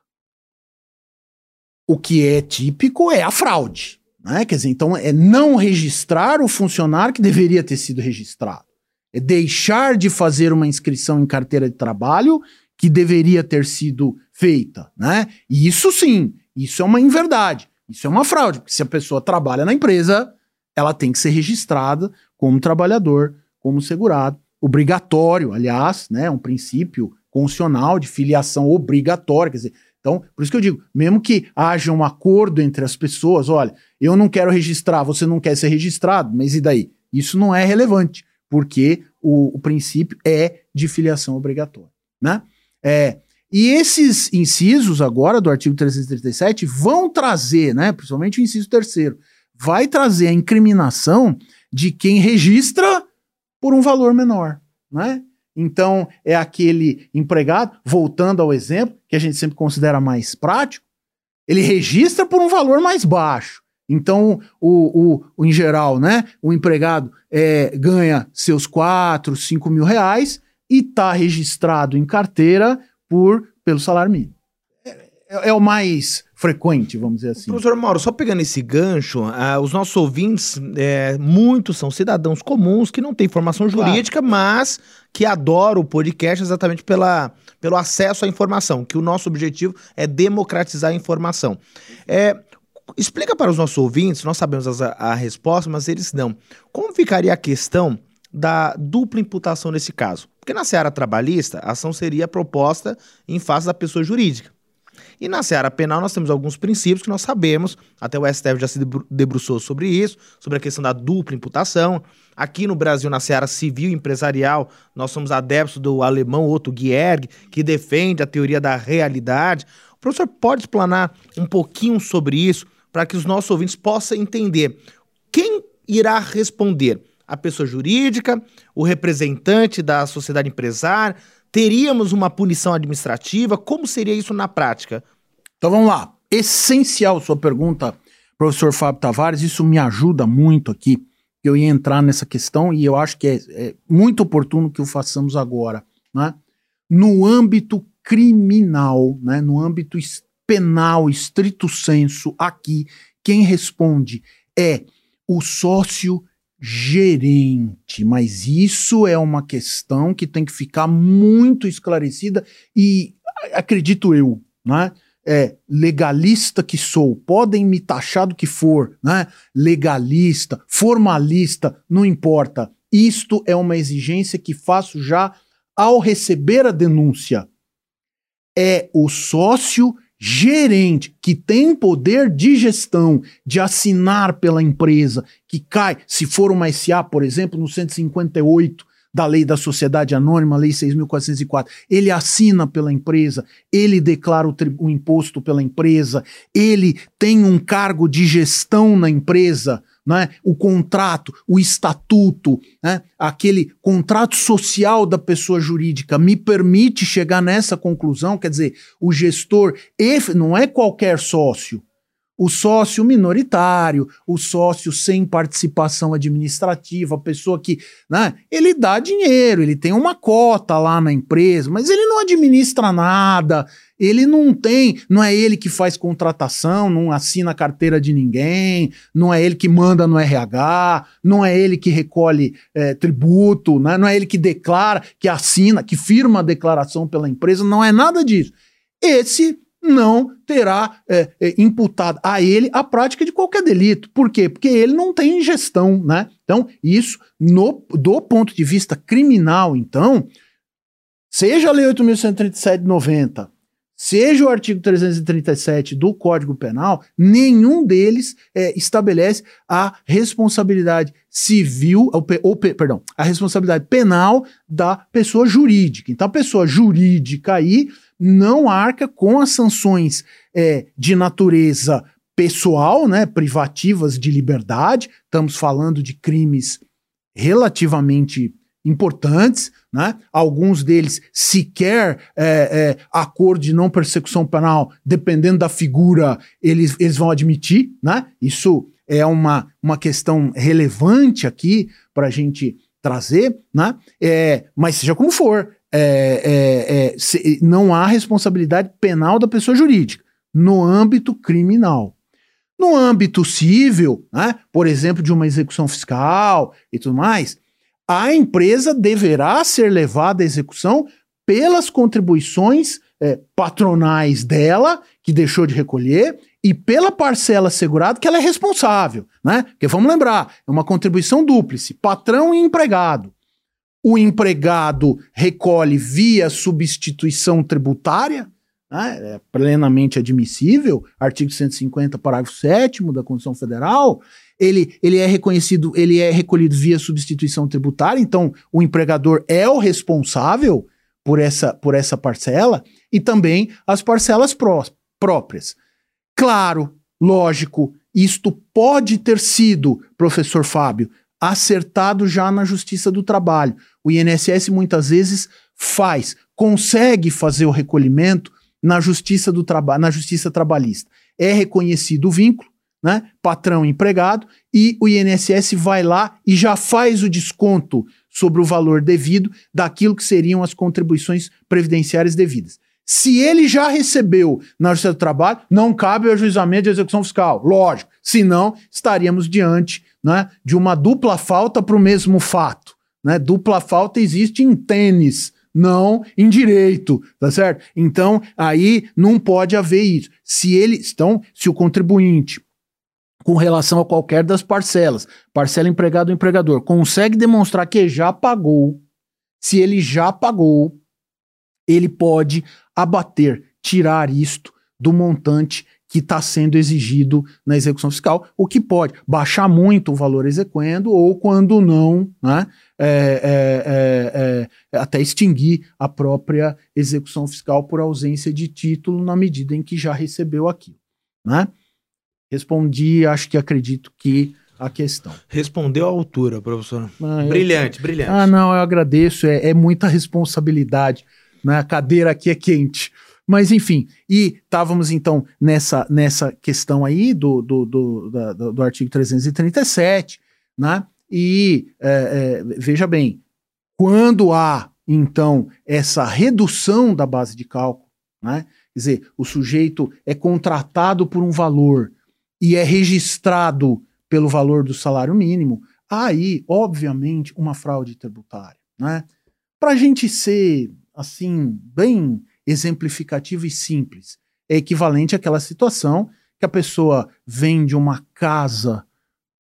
O que é típico é a fraude. Né? Quer dizer, então é não registrar o funcionário que deveria ter sido registrado. É deixar de fazer uma inscrição em carteira de trabalho que deveria ter sido feita. Né? E isso sim, isso é uma inverdade. Isso é uma fraude, porque se a pessoa trabalha na empresa, ela tem que ser registrada como trabalhador, como segurado. Obrigatório, aliás, né? Um princípio constitucional de filiação obrigatória. Quer dizer, então, por isso que eu digo, mesmo que haja um acordo entre as pessoas, olha, eu não quero registrar, você não quer ser registrado, mas e daí? Isso não é relevante, porque o, o princípio é de filiação obrigatória, né? É, e esses incisos agora do artigo 337 vão trazer, né, principalmente o inciso terceiro, vai trazer a incriminação de quem registra por um valor menor, né? Então, é aquele empregado, voltando ao exemplo, que a gente sempre considera mais prático, ele registra por um valor mais baixo. Então, o, o, o em geral, né, o empregado é, ganha seus 4, 5 mil reais e está registrado em carteira por pelo salário mínimo. É, é, é, o mais frequente, vamos dizer assim. Professor Mauro, só pegando esse gancho, uh, os nossos ouvintes, é, muitos são cidadãos comuns que não têm formação jurídica, claro. mas que adoram o podcast exatamente pela, pelo acesso à informação, que o nosso objetivo é democratizar a informação. É, explica para os nossos ouvintes, nós sabemos a, a resposta, mas eles não. Como ficaria a questão da dupla imputação nesse caso? Porque na seara trabalhista, a ação seria proposta em face da pessoa jurídica. E na seara penal nós temos alguns princípios que nós sabemos, até o STF já se debruçou sobre isso, sobre a questão da dupla imputação. Aqui no Brasil, na seara civil e empresarial, nós somos adeptos do alemão Otto Gierg, que defende a teoria da realidade. O professor pode explanar um pouquinho sobre isso para que os nossos ouvintes possam entender quem irá responder? A pessoa jurídica, o representante da sociedade empresária, Teríamos uma punição administrativa? Como seria isso na prática? Então vamos lá. Essencial sua pergunta, professor Fábio Tavares. Isso me ajuda muito aqui. Eu ia entrar nessa questão e eu acho que é, é muito oportuno que o façamos agora. Né? No âmbito criminal, né? no âmbito penal, estrito senso, aqui, quem responde é o sócio gerente, mas isso é uma questão que tem que ficar muito esclarecida e acredito eu, né? É, legalista que sou, podem me taxar do que for, né? Legalista, formalista, não importa. Isto é uma exigência que faço já ao receber a denúncia. É o sócio gerente que tem poder de gestão, de assinar pela empresa, que cai, se for uma SA, por exemplo, no 158 da Lei da Sociedade Anônima, Lei 6.404, ele assina pela empresa, ele declara o, o imposto pela empresa, ele tem um cargo de gestão na empresa, né? o contrato, o estatuto, né? aquele contrato social da pessoa jurídica me permite chegar nessa conclusão, quer dizer, o gestor não é qualquer sócio, o sócio minoritário, o sócio sem participação administrativa, a pessoa que, né, ele dá dinheiro, ele tem uma cota lá na empresa, mas ele não administra nada, ele não tem, não é ele que faz contratação, não assina carteira de ninguém, não é ele que manda no RH, não é ele que recolhe é, tributo, né, não é ele que declara, que assina, que firma a declaração pela empresa, não é nada disso. Esse não terá é, é, imputado a ele a prática de qualquer delito. Por quê? Porque ele não tem gestão, né? Então, isso, no, do ponto de vista criminal, então, seja a Lei 8.137 de 90, seja o artigo 337 do Código Penal, nenhum deles é, estabelece a responsabilidade civil, ou, ou, perdão, a responsabilidade penal da pessoa jurídica. Então, a pessoa jurídica aí não arca com as sanções é, de natureza pessoal, né, privativas de liberdade. Estamos falando de crimes relativamente importantes, né? Alguns deles sequer é, é, acordo de não persecução penal, dependendo da figura, eles, eles vão admitir, né? Isso é uma, uma questão relevante aqui para a gente trazer, né? É, mas seja como for, é, é, é, se, não há responsabilidade penal da pessoa jurídica. no âmbito criminal. No âmbito civil, né, por exemplo, de uma execução fiscal e tudo mais, a empresa deverá ser levada à execução pelas contribuições é, patronais dela, que deixou de recolher, e pela parcela segurada que ela é responsável, né? Porque vamos lembrar, é uma contribuição dúplice, patrão e empregado. O empregado recolhe via substituição tributária, né? é plenamente admissível, artigo 150, parágrafo 7 da Constituição Federal. Ele, ele é reconhecido, ele é recolhido via substituição tributária, então o empregador é o responsável por essa, por essa parcela e também as parcelas pró próprias. Claro, lógico, isto pode ter sido, professor Fábio, acertado já na Justiça do Trabalho. O INSS muitas vezes faz, consegue fazer o recolhimento na Justiça do Trabalho, na Justiça Trabalhista. É reconhecido o vínculo, né? Patrão empregado, e o INSS vai lá e já faz o desconto sobre o valor devido daquilo que seriam as contribuições previdenciárias devidas. Se ele já recebeu na Justiça do Trabalho, não cabe o ajuizamento de execução fiscal. Lógico. Senão, estaríamos diante né, de uma dupla falta para o mesmo fato. Né? Dupla falta existe em tênis, não em direito, tá certo? Então, aí não pode haver isso. Se ele, então, se o contribuinte com relação a qualquer das parcelas, parcela empregado ou empregador, consegue demonstrar que já pagou, se ele já pagou, ele pode abater, tirar isto do montante que está sendo exigido na execução fiscal, o que pode baixar muito o valor exequendo ou, quando não, né, é, é, é, até extinguir a própria execução fiscal por ausência de título na medida em que já recebeu aquilo. Né? Respondi, acho que acredito que a questão. Respondeu à altura, professor. Ah, brilhante, brilhante. Ah, não, eu agradeço, é, é muita responsabilidade né? A cadeira aqui é quente. Mas enfim, e estávamos então nessa, nessa questão aí do, do, do, do, do artigo 337, né? E é, é, veja bem, quando há então essa redução da base de cálculo, né? Quer dizer, o sujeito é contratado por um valor e é registrado pelo valor do salário mínimo, aí, obviamente, uma fraude tributária. Né? Para a gente ser assim, bem exemplificativo e simples. É equivalente àquela situação que a pessoa vende uma casa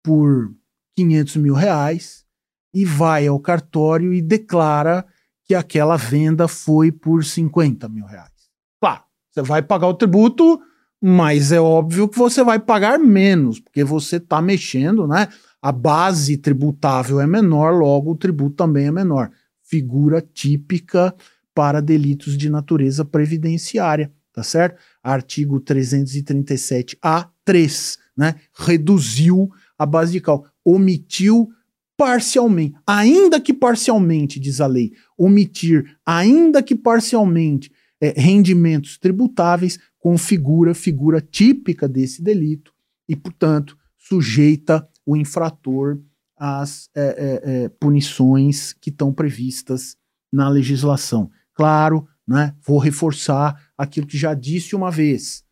por 500 mil reais e vai ao cartório e declara que aquela venda foi por 50 mil reais. Claro, você vai pagar o tributo, mas é óbvio que você vai pagar menos, porque você está mexendo, né? A base tributável é menor, logo o tributo também é menor. Figura típica para delitos de natureza previdenciária, tá certo? Artigo 337-A3, né? Reduziu a base de cálculo, omitiu parcialmente, ainda que parcialmente, diz a lei, omitir, ainda que parcialmente, é, rendimentos tributáveis configura figura típica desse delito e, portanto, sujeita o infrator às é, é, é punições que estão previstas na legislação. Claro, né? Vou reforçar aquilo que já disse uma vez.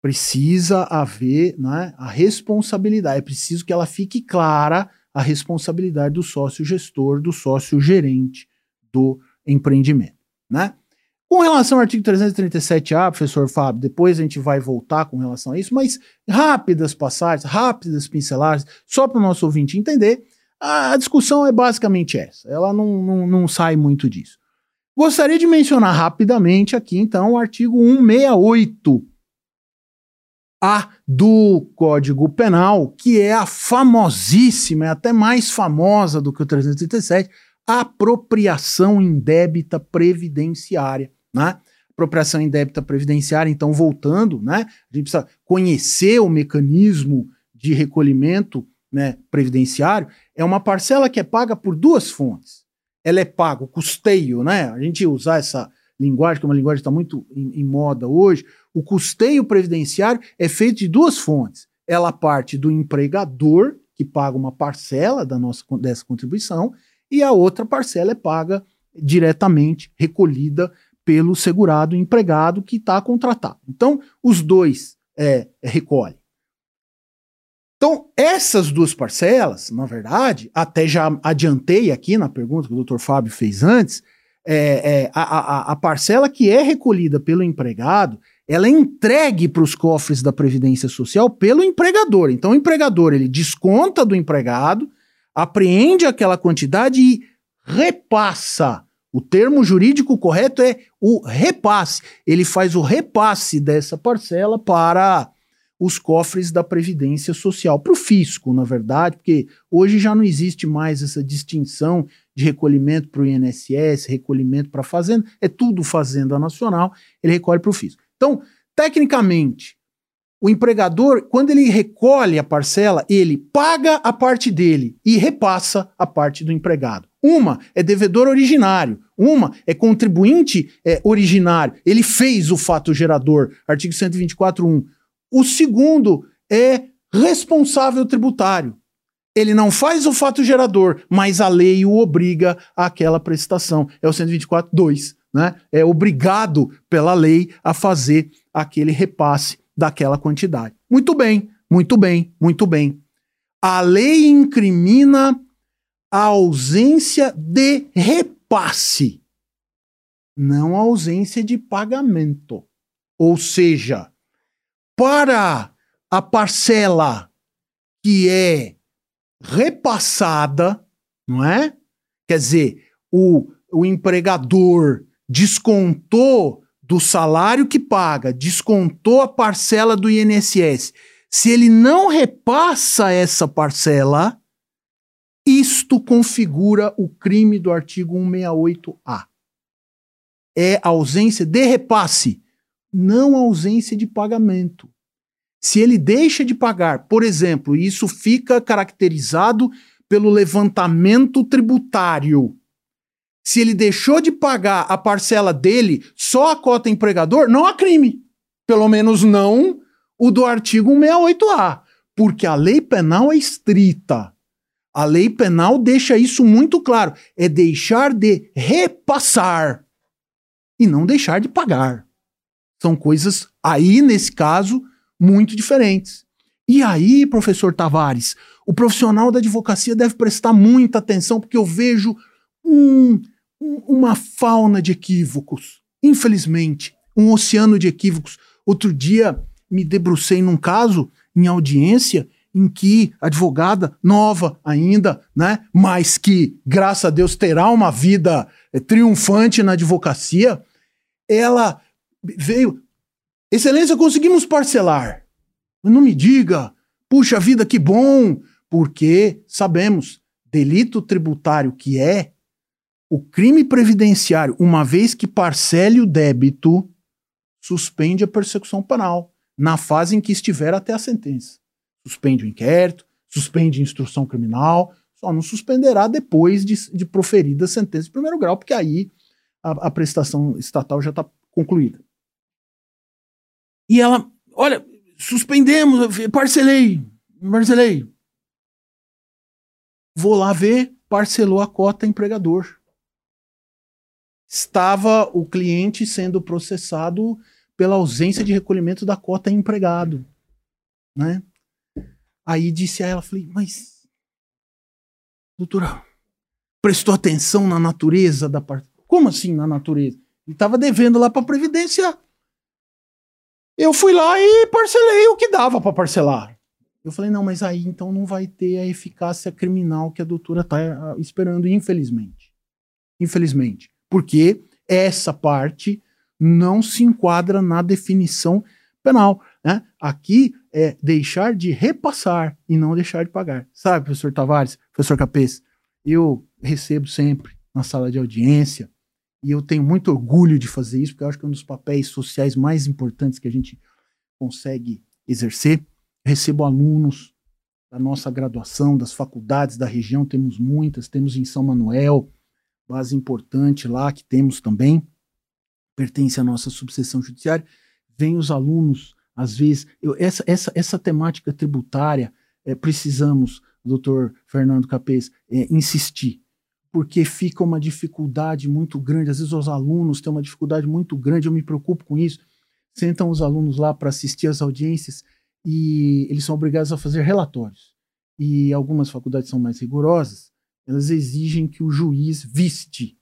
Precisa haver né, a responsabilidade, é preciso que ela fique clara a responsabilidade do sócio gestor, do sócio gerente do empreendimento. Né? Com relação ao artigo 337A, professor Fábio, depois a gente vai voltar com relação a isso, mas rápidas passagens, rápidas pinceladas, só para o nosso ouvinte entender, a discussão é basicamente essa. Ela não, não, não sai muito disso. Gostaria de mencionar rapidamente aqui, então, o artigo 168 A do Código Penal, que é a famosíssima, é até mais famosa do que o 337, apropriação indébita previdenciária, né? Apropriação indébita previdenciária, então, voltando, né? A gente precisa conhecer o mecanismo de recolhimento né, previdenciário, é uma parcela que é paga por duas fontes ela é paga, o custeio, né? A gente usar essa linguagem, que é uma linguagem que está muito em, em, moda hoje, o custeio previdenciário é feito de duas fontes. Ela parte do empregador, que paga uma parcela da nossa, dessa contribuição, e a outra parcela é paga diretamente, recolhida pelo segurado empregado que está contratado. Então, os dois é, recolhem. Então, essas duas parcelas, na verdade, até já adiantei aqui na pergunta que o doutor Fábio fez antes, é, é, a, a, a parcela que é recolhida pelo empregado, ela é entregue para os cofres da Previdência Social pelo empregador. Então, o empregador ele desconta do empregado, apreende aquela quantidade e repassa. O termo jurídico correto é o repasse. Ele faz o repasse dessa parcela para os cofres da Previdência Social, para o fisco, na verdade, porque hoje já não existe mais essa distinção de recolhimento para o INSS, recolhimento para a Fazenda, é tudo Fazenda Nacional, ele recolhe para o fisco. Então, tecnicamente, o empregador, quando ele recolhe a parcela, ele paga a parte dele e repassa a parte do empregado. Uma é devedor originário, uma é contribuinte é, originário. Ele fez o fato gerador, artigo 124.1. O segundo é responsável tributário. Ele não faz o fato gerador, mas a lei o obriga àquela prestação. É o 124.2 né, é obrigado pela lei a fazer aquele repasse daquela quantidade. Muito bem, muito bem, muito bem. A lei incrimina a ausência de repasse, não a ausência de pagamento. Ou seja, para a parcela que é repassada, não é? Quer dizer, o, o empregador descontou do salário que paga, descontou a parcela do INSS. Se ele não repassa essa parcela, isto configura o crime do artigo 168-A. É ausência de repasse, não ausência de pagamento. Se ele deixa de pagar, por exemplo, isso fica caracterizado pelo levantamento tributário se ele deixou de pagar a parcela dele só a cota empregador, não há crime. Pelo menos não o do artigo 168A. Porque a lei penal é estrita. A lei penal deixa isso muito claro. É deixar de repassar e não deixar de pagar. São coisas, aí, nesse caso, muito diferentes. E aí, professor Tavares, o profissional da advocacia deve prestar muita atenção, porque eu vejo um uma fauna de equívocos. Infelizmente, um oceano de equívocos. Outro dia me debrucei num caso em audiência em que advogada nova ainda, né, mas que graças a Deus terá uma vida é, triunfante na advocacia, ela veio, excelência, conseguimos parcelar. Não me diga, puxa vida, que bom, porque sabemos, delito tributário que é, o crime previdenciário, uma vez que parcele o débito, suspende a persecução penal na fase em que estiver até a sentença. Suspende o inquérito, suspende a instrução criminal, só não suspenderá depois de, de proferida a sentença de primeiro grau, porque aí a, a prestação estatal já está concluída. E ela, olha, suspendemos, parcelei, parcelei. Vou lá ver, parcelou a cota empregador estava o cliente sendo processado pela ausência de recolhimento da cota empregado, né? Aí disse a ela, falei, mas doutora, prestou atenção na natureza da parte? Como assim na natureza? Ele estava devendo lá para previdência. Eu fui lá e parcelei o que dava para parcelar. Eu falei, não, mas aí então não vai ter a eficácia criminal que a doutora está ah, esperando, infelizmente. Infelizmente porque essa parte não se enquadra na definição penal. Né? Aqui é deixar de repassar e não deixar de pagar. Sabe, professor Tavares, professor Capês, eu recebo sempre na sala de audiência e eu tenho muito orgulho de fazer isso, porque eu acho que é um dos papéis sociais mais importantes que a gente consegue exercer. Recebo alunos da nossa graduação, das faculdades da região, temos muitas, temos em São Manuel, base importante lá que temos também, pertence à nossa subseção judiciária, vem os alunos, às vezes, eu, essa, essa, essa temática tributária, é, precisamos, doutor Fernando Capês, é, insistir. Porque fica uma dificuldade muito grande. Às vezes os alunos têm uma dificuldade muito grande, eu me preocupo com isso. Sentam os alunos lá para assistir às audiências e eles são obrigados a fazer relatórios. E algumas faculdades são mais rigorosas, elas exigem que o juiz viste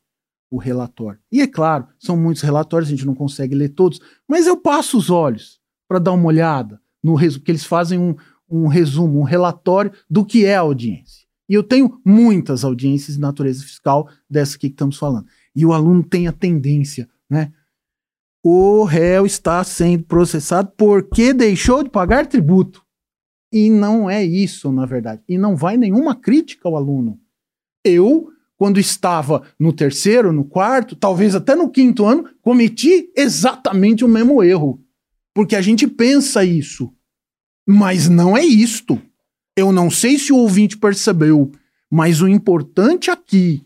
o relatório. E é claro, são muitos relatórios, a gente não consegue ler todos, mas eu passo os olhos para dar uma olhada no resumo, que eles fazem um, um resumo, um relatório do que é a audiência. E eu tenho muitas audiências de natureza fiscal dessa aqui que estamos falando. E o aluno tem a tendência, né? O réu está sendo processado porque deixou de pagar tributo. E não é isso, na verdade. E não vai nenhuma crítica ao aluno. Eu, quando estava no terceiro, no quarto, talvez até no quinto ano, cometi exatamente o mesmo erro. Porque a gente pensa isso. Mas não é isto. Eu não sei se o ouvinte percebeu, mas o importante aqui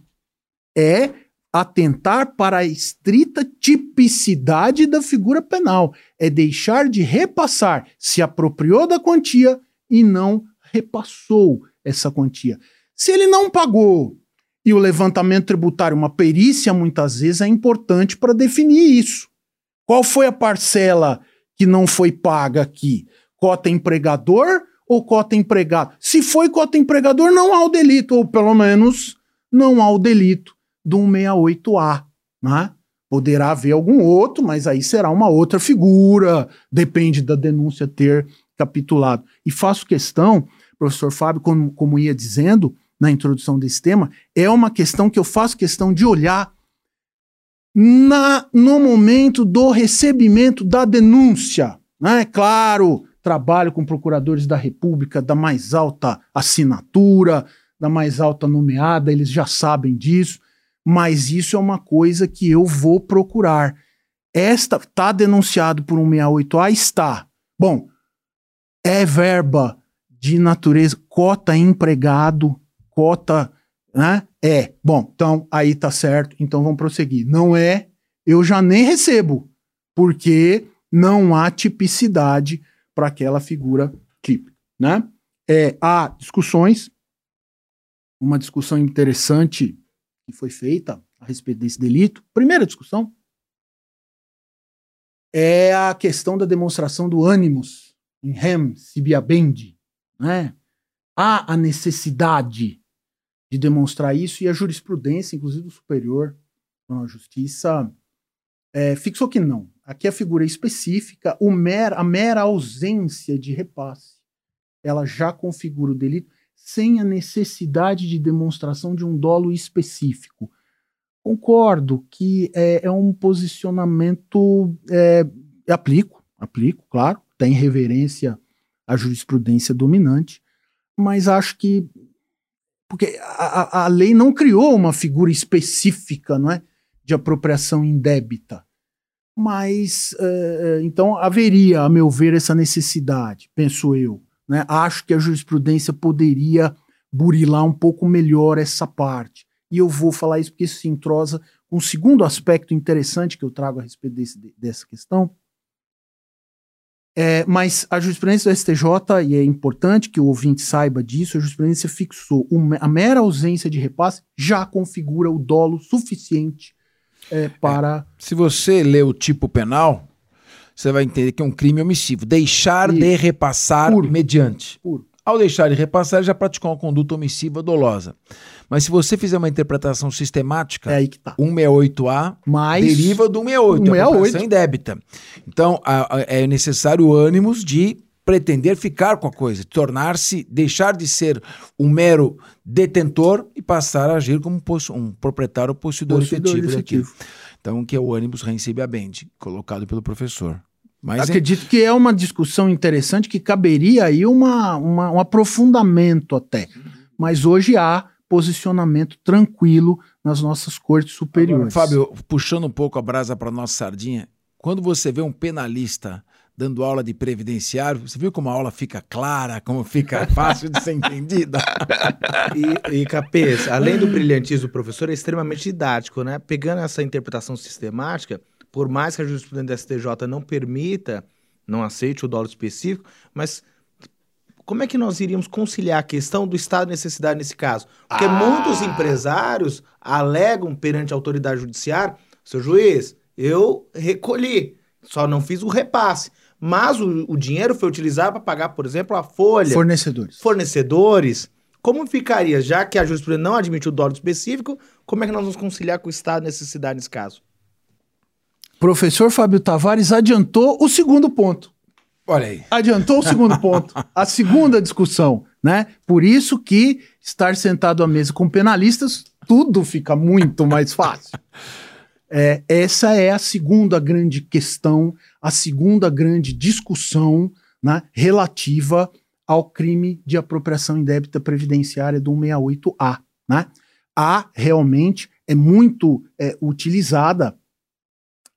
é atentar para a estrita tipicidade da figura penal. É deixar de repassar, se apropriou da quantia e não repassou essa quantia. Se ele não pagou e o levantamento tributário, uma perícia, muitas vezes é importante para definir isso. Qual foi a parcela que não foi paga aqui? Cota empregador ou cota empregado? Se foi cota empregador, não há o delito, ou pelo menos não há o delito do 168A. Né? Poderá haver algum outro, mas aí será uma outra figura, depende da denúncia ter capitulado. E faço questão, professor Fábio, como, como ia dizendo na introdução desse tema, é uma questão que eu faço questão de olhar na, no momento do recebimento da denúncia. Né? Claro, trabalho com procuradores da República da mais alta assinatura, da mais alta nomeada, eles já sabem disso, mas isso é uma coisa que eu vou procurar. Esta está denunciado por um 68A? Está. Bom, é verba de natureza, cota empregado, cota, né? É. Bom, então aí tá certo, então vamos prosseguir. Não é, eu já nem recebo, porque não há tipicidade para aquela figura típica, né? É, há discussões, uma discussão interessante que foi feita a respeito desse delito. Primeira discussão é a questão da demonstração do ânimos em rem sibiabendi, né? Há a necessidade de demonstrar isso e a jurisprudência, inclusive do superior, a justiça, é, fixou que não. Aqui a figura específica, o mer, a mera ausência de repasse, ela já configura o delito sem a necessidade de demonstração de um dolo específico. Concordo que é, é um posicionamento. É, aplico, aplico, claro, tem reverência à jurisprudência dominante, mas acho que porque a, a, lei não criou uma figura específica, não é, de apropriação indébita. Mas uh, então haveria, a meu ver, essa necessidade, penso eu. Né? Acho que a jurisprudência poderia burilar um pouco melhor essa parte. E eu vou falar isso porque isso se entrosa com um segundo aspecto interessante que eu trago a respeito desse, dessa questão, é, mas a jurisprudência do STJ, e é importante que o ouvinte saiba disso, a jurisprudência fixou uma, a mera ausência de repasse já configura o dolo suficiente é, para. É, se você lê o tipo penal, você vai entender que é um crime omissivo. Deixar de repassar Puro. mediante. Puro. Ao deixar de repassar, já praticou uma conduta omissiva dolosa. Mas se você fizer uma interpretação sistemática, é aí que tá. 168A Mais deriva do 168, 168. em débita. Então, a, a, é necessário ânimos de pretender ficar com a coisa, tornar-se, deixar de ser um mero detentor e passar a agir como um proprietário possuidor, possuidor efetivo, efetivo. Então, que é o ânimos reincibe a bende, colocado pelo professor. Mas Acredito é... que é uma discussão interessante que caberia aí uma, uma, um aprofundamento até. Mas hoje há posicionamento tranquilo nas nossas cortes superiores. Agora, Fábio, puxando um pouco a brasa para nossa sardinha, quando você vê um penalista dando aula de previdenciário, você viu como a aula fica clara, como fica fácil de ser entendida? e, e Capês, além do brilhantismo do professor, é extremamente didático, né? Pegando essa interpretação sistemática, por mais que a jurisprudência do STJ não permita, não aceite o dólar específico, mas como é que nós iríamos conciliar a questão do estado de necessidade nesse caso? Porque Ah. muitos empresários alegam perante a autoridade judiciária, seu juiz, eu recolhi, só não fiz o repasse. Mas o, o dinheiro foi utilizado para pagar, por exemplo, a folha, Fornecedores. fornecedores. Como ficaria, já que a jurisprudência não admitiu o dólar específico, como é que nós vamos conciliar com o estado de necessidade nesse caso? Professor Fábio Tavares adiantou o segundo ponto. Olha aí. Adiantou o segundo ponto. A segunda discussão, né? Por isso que estar sentado à mesa com penalistas, tudo fica muito mais fácil. É, essa é a segunda grande questão, a segunda grande discussão né, relativa ao crime de apropriação indébita previdenciária do 168A. Né? A realmente é muito é, utilizada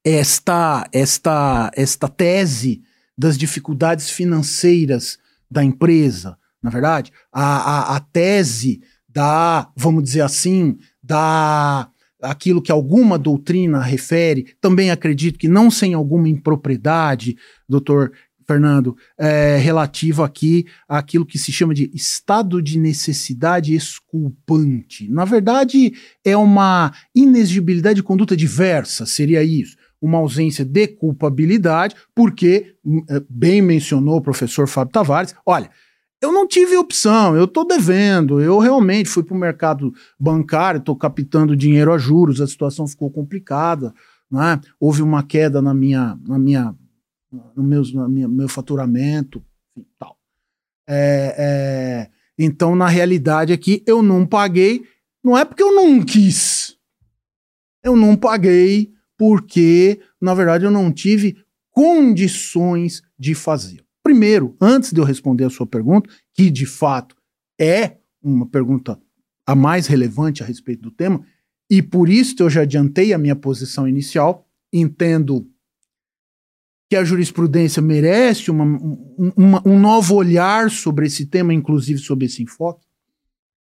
esta, esta, esta tese das dificuldades financeiras da empresa, na verdade, a, a, a tese da, vamos dizer assim, da aquilo que alguma doutrina refere, também acredito que não sem alguma impropriedade, doutor Fernando, é, relativo aqui àquilo que se chama de estado de necessidade exculpante. Na verdade, é uma inexigibilidade de conduta diversa, seria isso. Uma ausência de culpabilidade, porque, eh, bem mencionou o professor Fábio Tavares, olha, eu não tive opção, eu estou devendo, eu realmente fui para o mercado bancário, estou captando dinheiro a juros, a situação ficou complicada, né? houve uma queda na minha, na minha, no meus, na minha, meu faturamento, enfim, tal. É, é, então, na realidade aqui, eu não paguei, não é porque eu não quis, eu não paguei porque, na verdade, eu não tive condições de fazer. Primeiro, antes de eu responder a sua pergunta, que de fato é uma pergunta a mais relevante a respeito do tema, e por isso eu já adiantei a minha posição inicial, entendo que a jurisprudência merece uma, uma, um novo olhar sobre esse tema, inclusive sobre esse enfoque.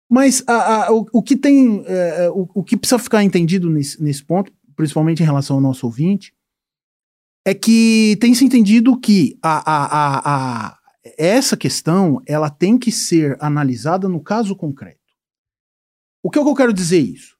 Mas a, a, o, o, que tem, é, o, o, que precisa ficar entendido nesse, nesse ponto, principalmente em relação ao nosso ouvinte, é que tem se entendido que a, a, a, essa questão ela tem que ser analisada no caso concreto. O que, é que eu quero dizer isso?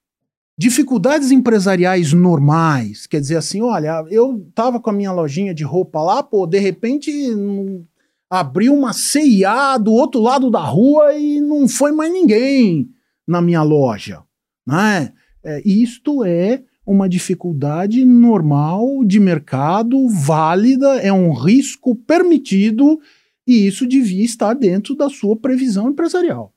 Dificuldades empresariais normais, quer dizer assim, olha, eu tava com a minha lojinha de roupa lá, pô, de repente hum, abriu uma CIA do outro lado da rua e não foi mais ninguém na minha loja, né? É, isto é uma dificuldade normal de mercado, válida, é um risco permitido e isso devia estar dentro da sua previsão empresarial.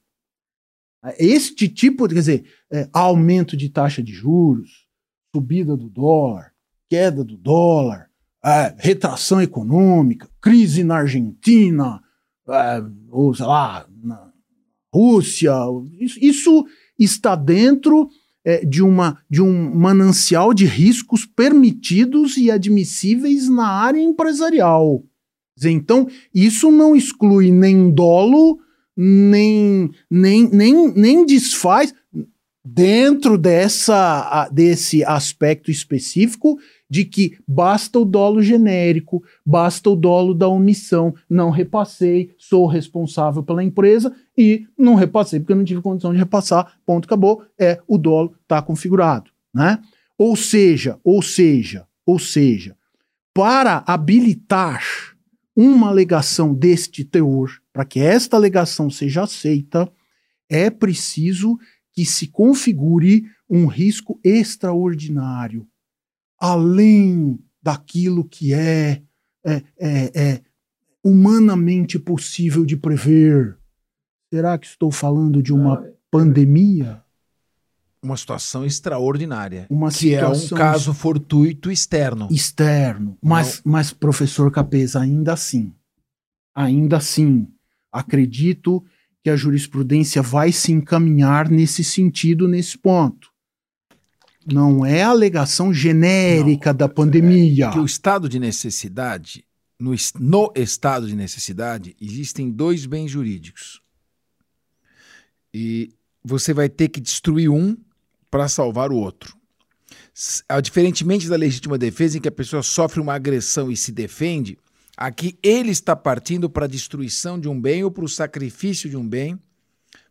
Este tipo, quer dizer, é, aumento de taxa de juros, subida do dólar, queda do dólar, é, retração econômica, crise na Argentina, é, ou sei lá, na Rússia, isso, isso está dentro é, de, uma, de um manancial de riscos permitidos e admissíveis na área empresarial. Então, isso não exclui nem dolo, nem, nem, nem, nem desfaz dentro dessa, desse aspecto específico de que basta o dolo genérico, basta o dolo da omissão, não repassei, sou responsável pela empresa e não repassei porque eu não tive condição de repassar, ponto, acabou, é o dolo está configurado, né? Ou seja, ou seja, ou seja, para habilitar uma alegação deste teor, para que esta alegação seja aceita, é preciso que se configure um risco extraordinário, além daquilo que é, é, é, é humanamente possível de prever. Será que estou falando de uma pandemia? Uma situação extraordinária. Uma que situação é um caso fortuito externo. externo. Mas, mas, professor Capesa, ainda assim, ainda assim, acredito que a jurisprudência vai se encaminhar nesse sentido, nesse ponto. Não é a alegação genérica Não, da pandemia. Que o estado de necessidade, no, no estado de necessidade, existem dois bens jurídicos. E você vai ter que destruir um para salvar o outro. Diferentemente da legítima defesa, em que a pessoa sofre uma agressão e se defende, Aqui ele está partindo para a destruição de um bem ou para o sacrifício de um bem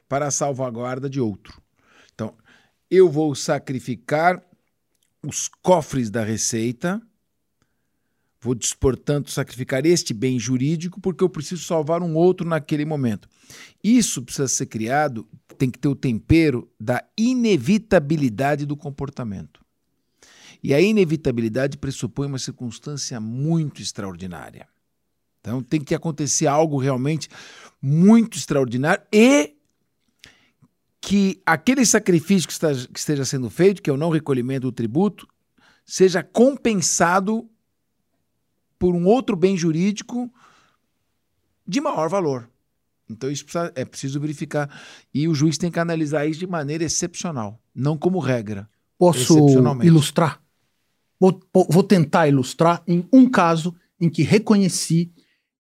para a salvaguarda de outro. Eu vou sacrificar os cofres da receita, vou, portanto, sacrificar este bem jurídico porque eu preciso salvar um outro naquele momento. Isso precisa ser criado, tem que ter o tempero da inevitabilidade do comportamento. E a inevitabilidade pressupõe uma circunstância muito extraordinária. Então tem que acontecer algo realmente muito extraordinário e que aquele sacrifício que, está, que esteja sendo feito, que é o não recolhimento do tributo, seja compensado por um outro bem jurídico de maior valor. Então isso precisa, é preciso verificar. E o juiz tem que analisar isso de maneira excepcional, não como regra. Posso ilustrar? Vou, vou tentar ilustrar em um caso em que reconheci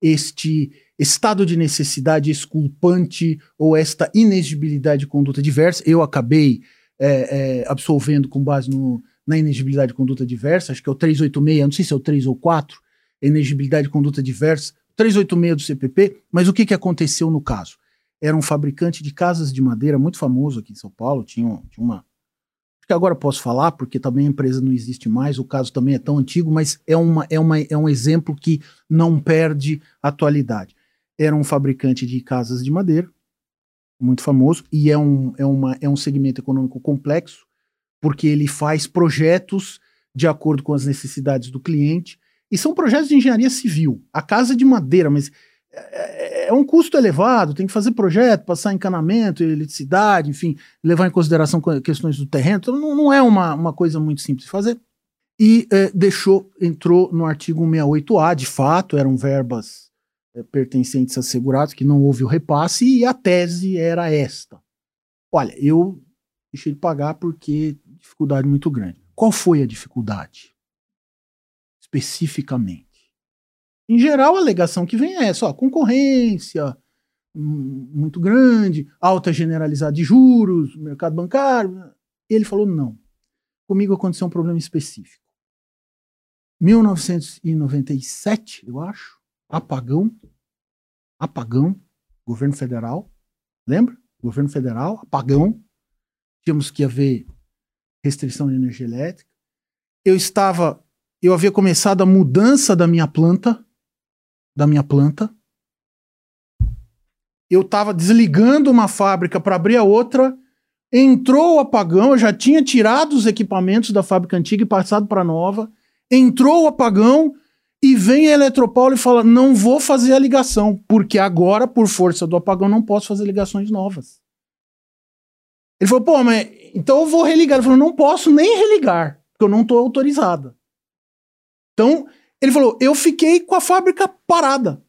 este estado de necessidade exculpante ou esta inexigibilidade de conduta diversa. Eu acabei é, é, absolvendo com base no, na inexigibilidade de conduta diversa, acho que é o 386, não sei se é o 3 ou 4, inexigibilidade de conduta diversa, 386 do CPP, mas o que, que aconteceu no caso? Era um fabricante de casas de madeira muito famoso aqui em São Paulo, tinha, tinha uma que agora posso falar, porque também a empresa não existe mais, o caso também é tão antigo, mas é, uma, é, uma, é um exemplo que não perde atualidade. Era um fabricante de casas de madeira, muito famoso, e é um, é, uma, é um segmento econômico complexo, porque ele faz projetos de acordo com as necessidades do cliente, e são projetos de engenharia civil. A casa de madeira, mas é, um custo elevado, tem que fazer projeto, passar encanamento, eletricidade, enfim, levar em consideração questões do terreno. Então não, não é uma, uma coisa muito simples de fazer. E é, deixou, entrou no artigo 168A, de fato, eram verbas é, pertencentes a segurados, que não houve o repasse, e a tese era esta. Olha, eu deixei de pagar porque dificuldade muito grande. Qual foi a dificuldade? Especificamente em geral, a alegação que vem é essa: ó, concorrência hum, muito grande, alta generalizada de juros, mercado bancário. Ele falou: não. Comigo aconteceu um problema específico. 1997, eu acho, apagão, apagão, governo federal, lembra? Governo federal, apagão, tínhamos que haver restrição de energia elétrica. Eu estava, eu havia começado a mudança da minha planta, da minha planta. Eu estava desligando uma fábrica para abrir a outra. Entrou o apagão, eu já tinha tirado os equipamentos da fábrica antiga e passado para a nova. Entrou o apagão e vem a Eletropaulo e fala: não vou fazer a ligação, porque agora, por força do apagão, não posso fazer ligações novas. Ele falou: pô, mas então eu vou religar. Ele falou: não posso nem religar, porque eu não estou autorizada. Então, ele falou: eu fiquei com a fábrica parada.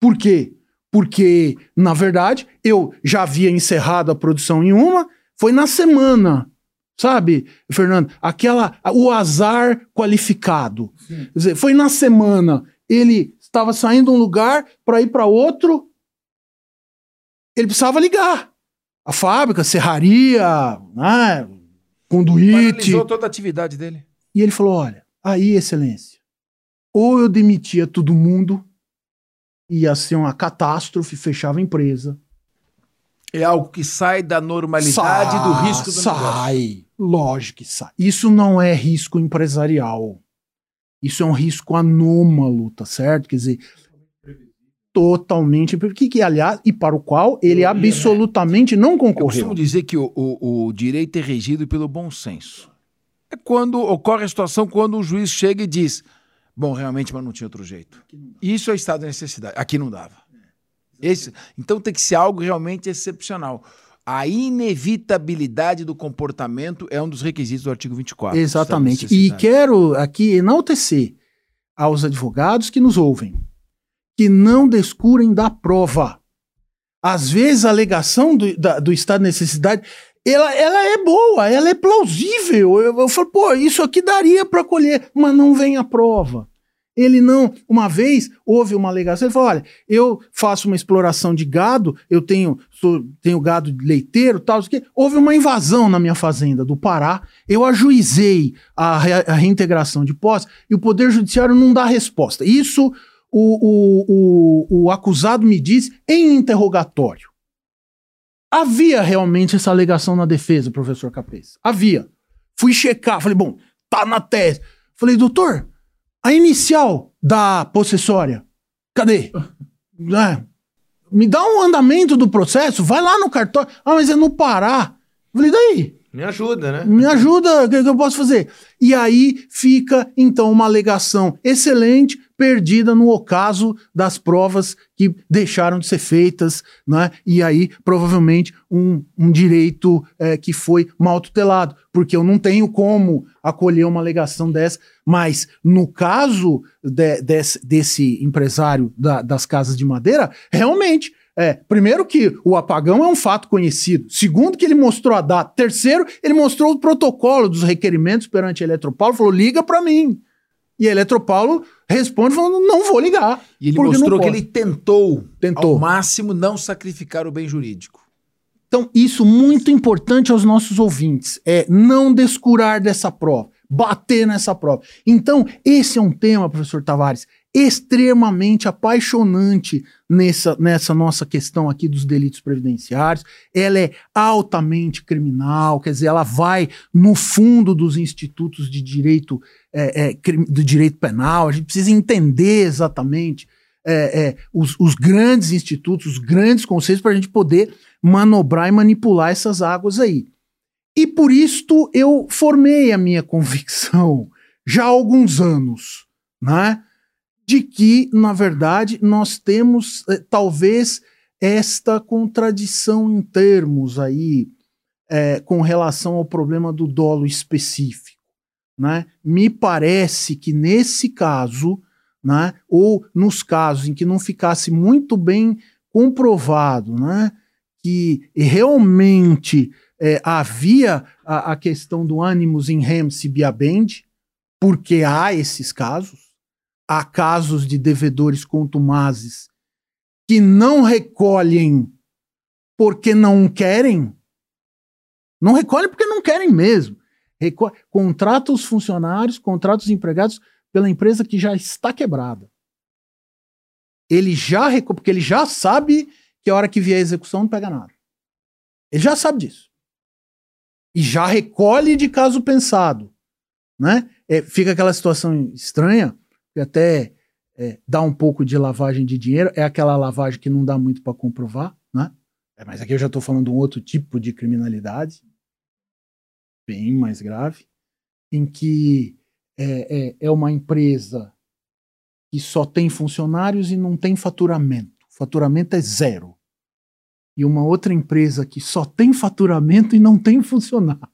Por quê? Porque, na verdade, eu já havia encerrado a produção em uma, foi na semana. Sabe, Fernando? Aquela. O azar qualificado. Quer dizer, foi na semana. Ele estava saindo de um lugar para ir para outro. Ele precisava ligar. A fábrica, serraria, né, conduíte. Paralisou toda a atividade dele. E ele falou: olha, aí, excelência ou eu demitia todo mundo, ia ser uma catástrofe, fechava a empresa. É algo que sai da normalidade sai, do risco do sai, negócio. lógico que sai. Isso não é risco empresarial. Isso é um risco anômalo, tá certo? Quer dizer, totalmente. Que, que, aliás, e para o qual ele absolutamente não concorreu. Eu costumo dizer que o, o, o direito é regido pelo bom senso. É quando ocorre a situação quando o juiz chega e diz: Bom, realmente, mas não tinha outro jeito. Isso é estado de necessidade. Aqui não dava. Esse, então tem que ser algo realmente excepcional. A inevitabilidade do comportamento é um dos requisitos do artigo 24. Exatamente. E quero aqui enaltecer aos advogados que nos ouvem que não descurem da prova. Às vezes a alegação do, da, do estado de necessidade ela, ela é boa, ela é plausível. Eu, eu falo, pô, isso aqui daria para colher, mas não vem a prova. Ele não. Uma vez houve uma alegação, ele falou: olha, eu faço uma exploração de gado, eu tenho, sou, tenho gado leiteiro tal, que houve uma invasão na minha fazenda do Pará, eu ajuizei a, re, a reintegração de posse e o Poder Judiciário não dá resposta. Isso o, o, o, o acusado me disse em interrogatório. Havia realmente essa alegação na defesa, professor Capês. Havia. Fui checar, falei, bom, tá na tese. Falei, doutor, a inicial da possessória, cadê? É, me dá um andamento do processo, vai lá no cartório. Ah, mas é no Pará. Falei, daí? Me ajuda, né? Me ajuda, o que, eu posso fazer? E aí fica, então, uma alegação excelente, perdida no ocaso das provas que deixaram de ser feitas, né? E aí, provavelmente, um, um direito é, que foi mal tutelado, porque eu não tenho como acolher uma alegação dessa, mas no caso de, desse, desse empresário da, das casas de madeira, realmente é, primeiro que o apagão é um fato conhecido. Segundo que ele mostrou a data. Terceiro, ele mostrou o protocolo dos requerimentos perante a Eletropaulo, falou, liga para mim. E a Eletropaulo responde falando, não vou ligar. E ele mostrou que ele tentou, tentou ao máximo não sacrificar o bem jurídico. Então, isso muito importante aos nossos ouvintes, é não descurar dessa prova, bater nessa prova. Então, esse é um tema, professor Tavares, extremamente apaixonante nessa, nessa nossa questão aqui dos delitos previdenciários. Ela é altamente criminal, quer dizer, ela vai no fundo dos institutos de direito, é, é, do direito penal. A gente precisa entender exatamente é, é os, os grandes institutos, os grandes conceitos, para a gente poder manobrar e manipular essas águas aí. E por isto eu formei a minha convicção já há alguns anos, né? De que, na verdade, nós temos eh, talvez esta contradição em termos aí eh, com relação ao problema do dolo específico. Né? Me parece que nesse caso, né, ou nos casos em que não ficasse muito bem comprovado né, que realmente eh, havia a, a, questão do ânimos em rem sibiabende, porque há esses casos, há casos de devedores contumazes que não recolhem porque não querem. Não recolhem porque não querem mesmo. Reco contrata os funcionários, contrata os empregados pela empresa que já está quebrada. Ele já porque ele já sabe que a hora que vier a execução não pega nada. Ele já sabe disso. E já recolhe de caso pensado. Né? É, fica aquela situação estranha que até é, dá um pouco de lavagem de dinheiro, é aquela lavagem que não dá muito para comprovar, né? É, mas aqui eu já estou falando de um outro tipo de criminalidade, bem mais grave, em que é, é, é uma empresa que só tem funcionários e não tem faturamento. Faturamento é zero. E uma outra empresa que só tem faturamento e não tem funcionário.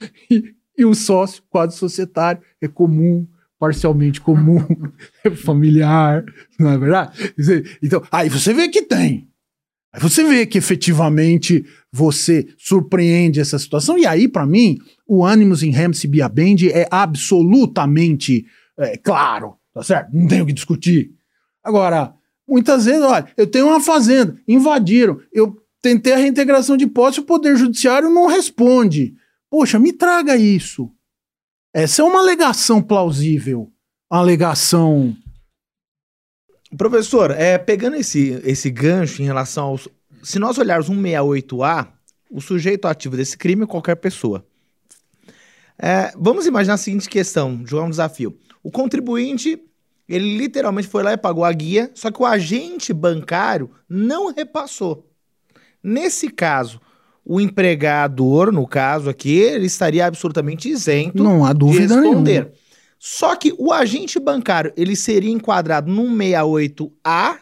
E, e o sócio, quadro societário, é comum, parcialmente comum, familiar, não é verdade? Então, aí você vê que tem. Aí você vê que efetivamente você surpreende essa situação. E aí, para mim, o Animus em Ramsey Biabend é absolutamente é, claro, tá certo? Não tenho o que discutir. Agora, muitas vezes, olha, eu tenho uma fazenda, invadiram, eu tentei a reintegração de posse, o Poder Judiciário não responde. Poxa, me traga isso. Essa é uma alegação plausível. Uma alegação. Professor, é, pegando esse, esse gancho em relação aos. Se nós olharmos 168A, o sujeito ativo desse crime é qualquer pessoa. É, vamos imaginar a seguinte questão, jogar um desafio. O contribuinte, ele literalmente foi lá e pagou a guia, só que o agente bancário não repassou. Nesse caso, o empregador, no caso aqui, ele estaria absolutamente isento Não há dúvida de responder. Nenhuma. Só que o agente bancário, ele seria enquadrado num 68A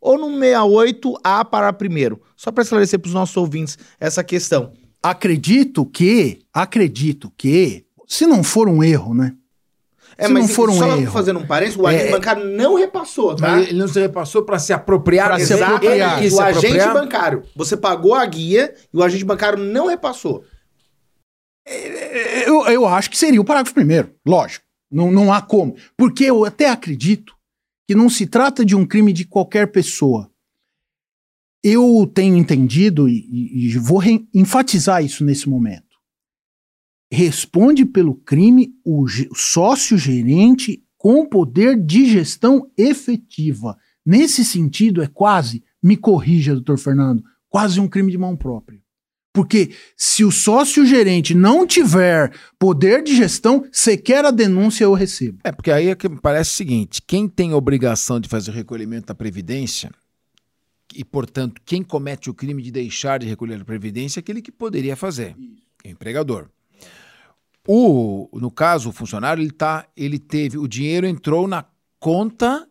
ou num 68A para primeiro? Só para esclarecer para os nossos ouvintes essa questão. Acredito que, acredito que, se não for um erro, né? É, Se mas não for um só erro. fazendo um parênteses, o agente é, bancário não repassou, tá? Ele não se repassou para se apropriar. Para se apropriar. o se agente apropriar. bancário. Você pagou a guia e o agente bancário não repassou. É, eu, eu acho que seria o parágrafo primeiro, lógico. Não, não há como. Porque eu até acredito que não se trata de um crime de qualquer pessoa. Eu tenho entendido, e, e vou enfatizar isso nesse momento responde pelo crime o sócio gerente com poder de gestão efetiva. Nesse sentido, é quase, me corrija, doutor Fernando, quase um crime de mão própria. Porque se o sócio gerente não tiver poder de gestão, sequer a denúncia eu recebo. É, porque aí é que me parece o seguinte: quem tem a obrigação de fazer o recolhimento da Previdência, e, portanto, quem comete o crime de deixar de recolher a Previdência é aquele que poderia fazer, é o empregador. O, no caso, o funcionário, ele, tá, ele teve, o dinheiro entrou na conta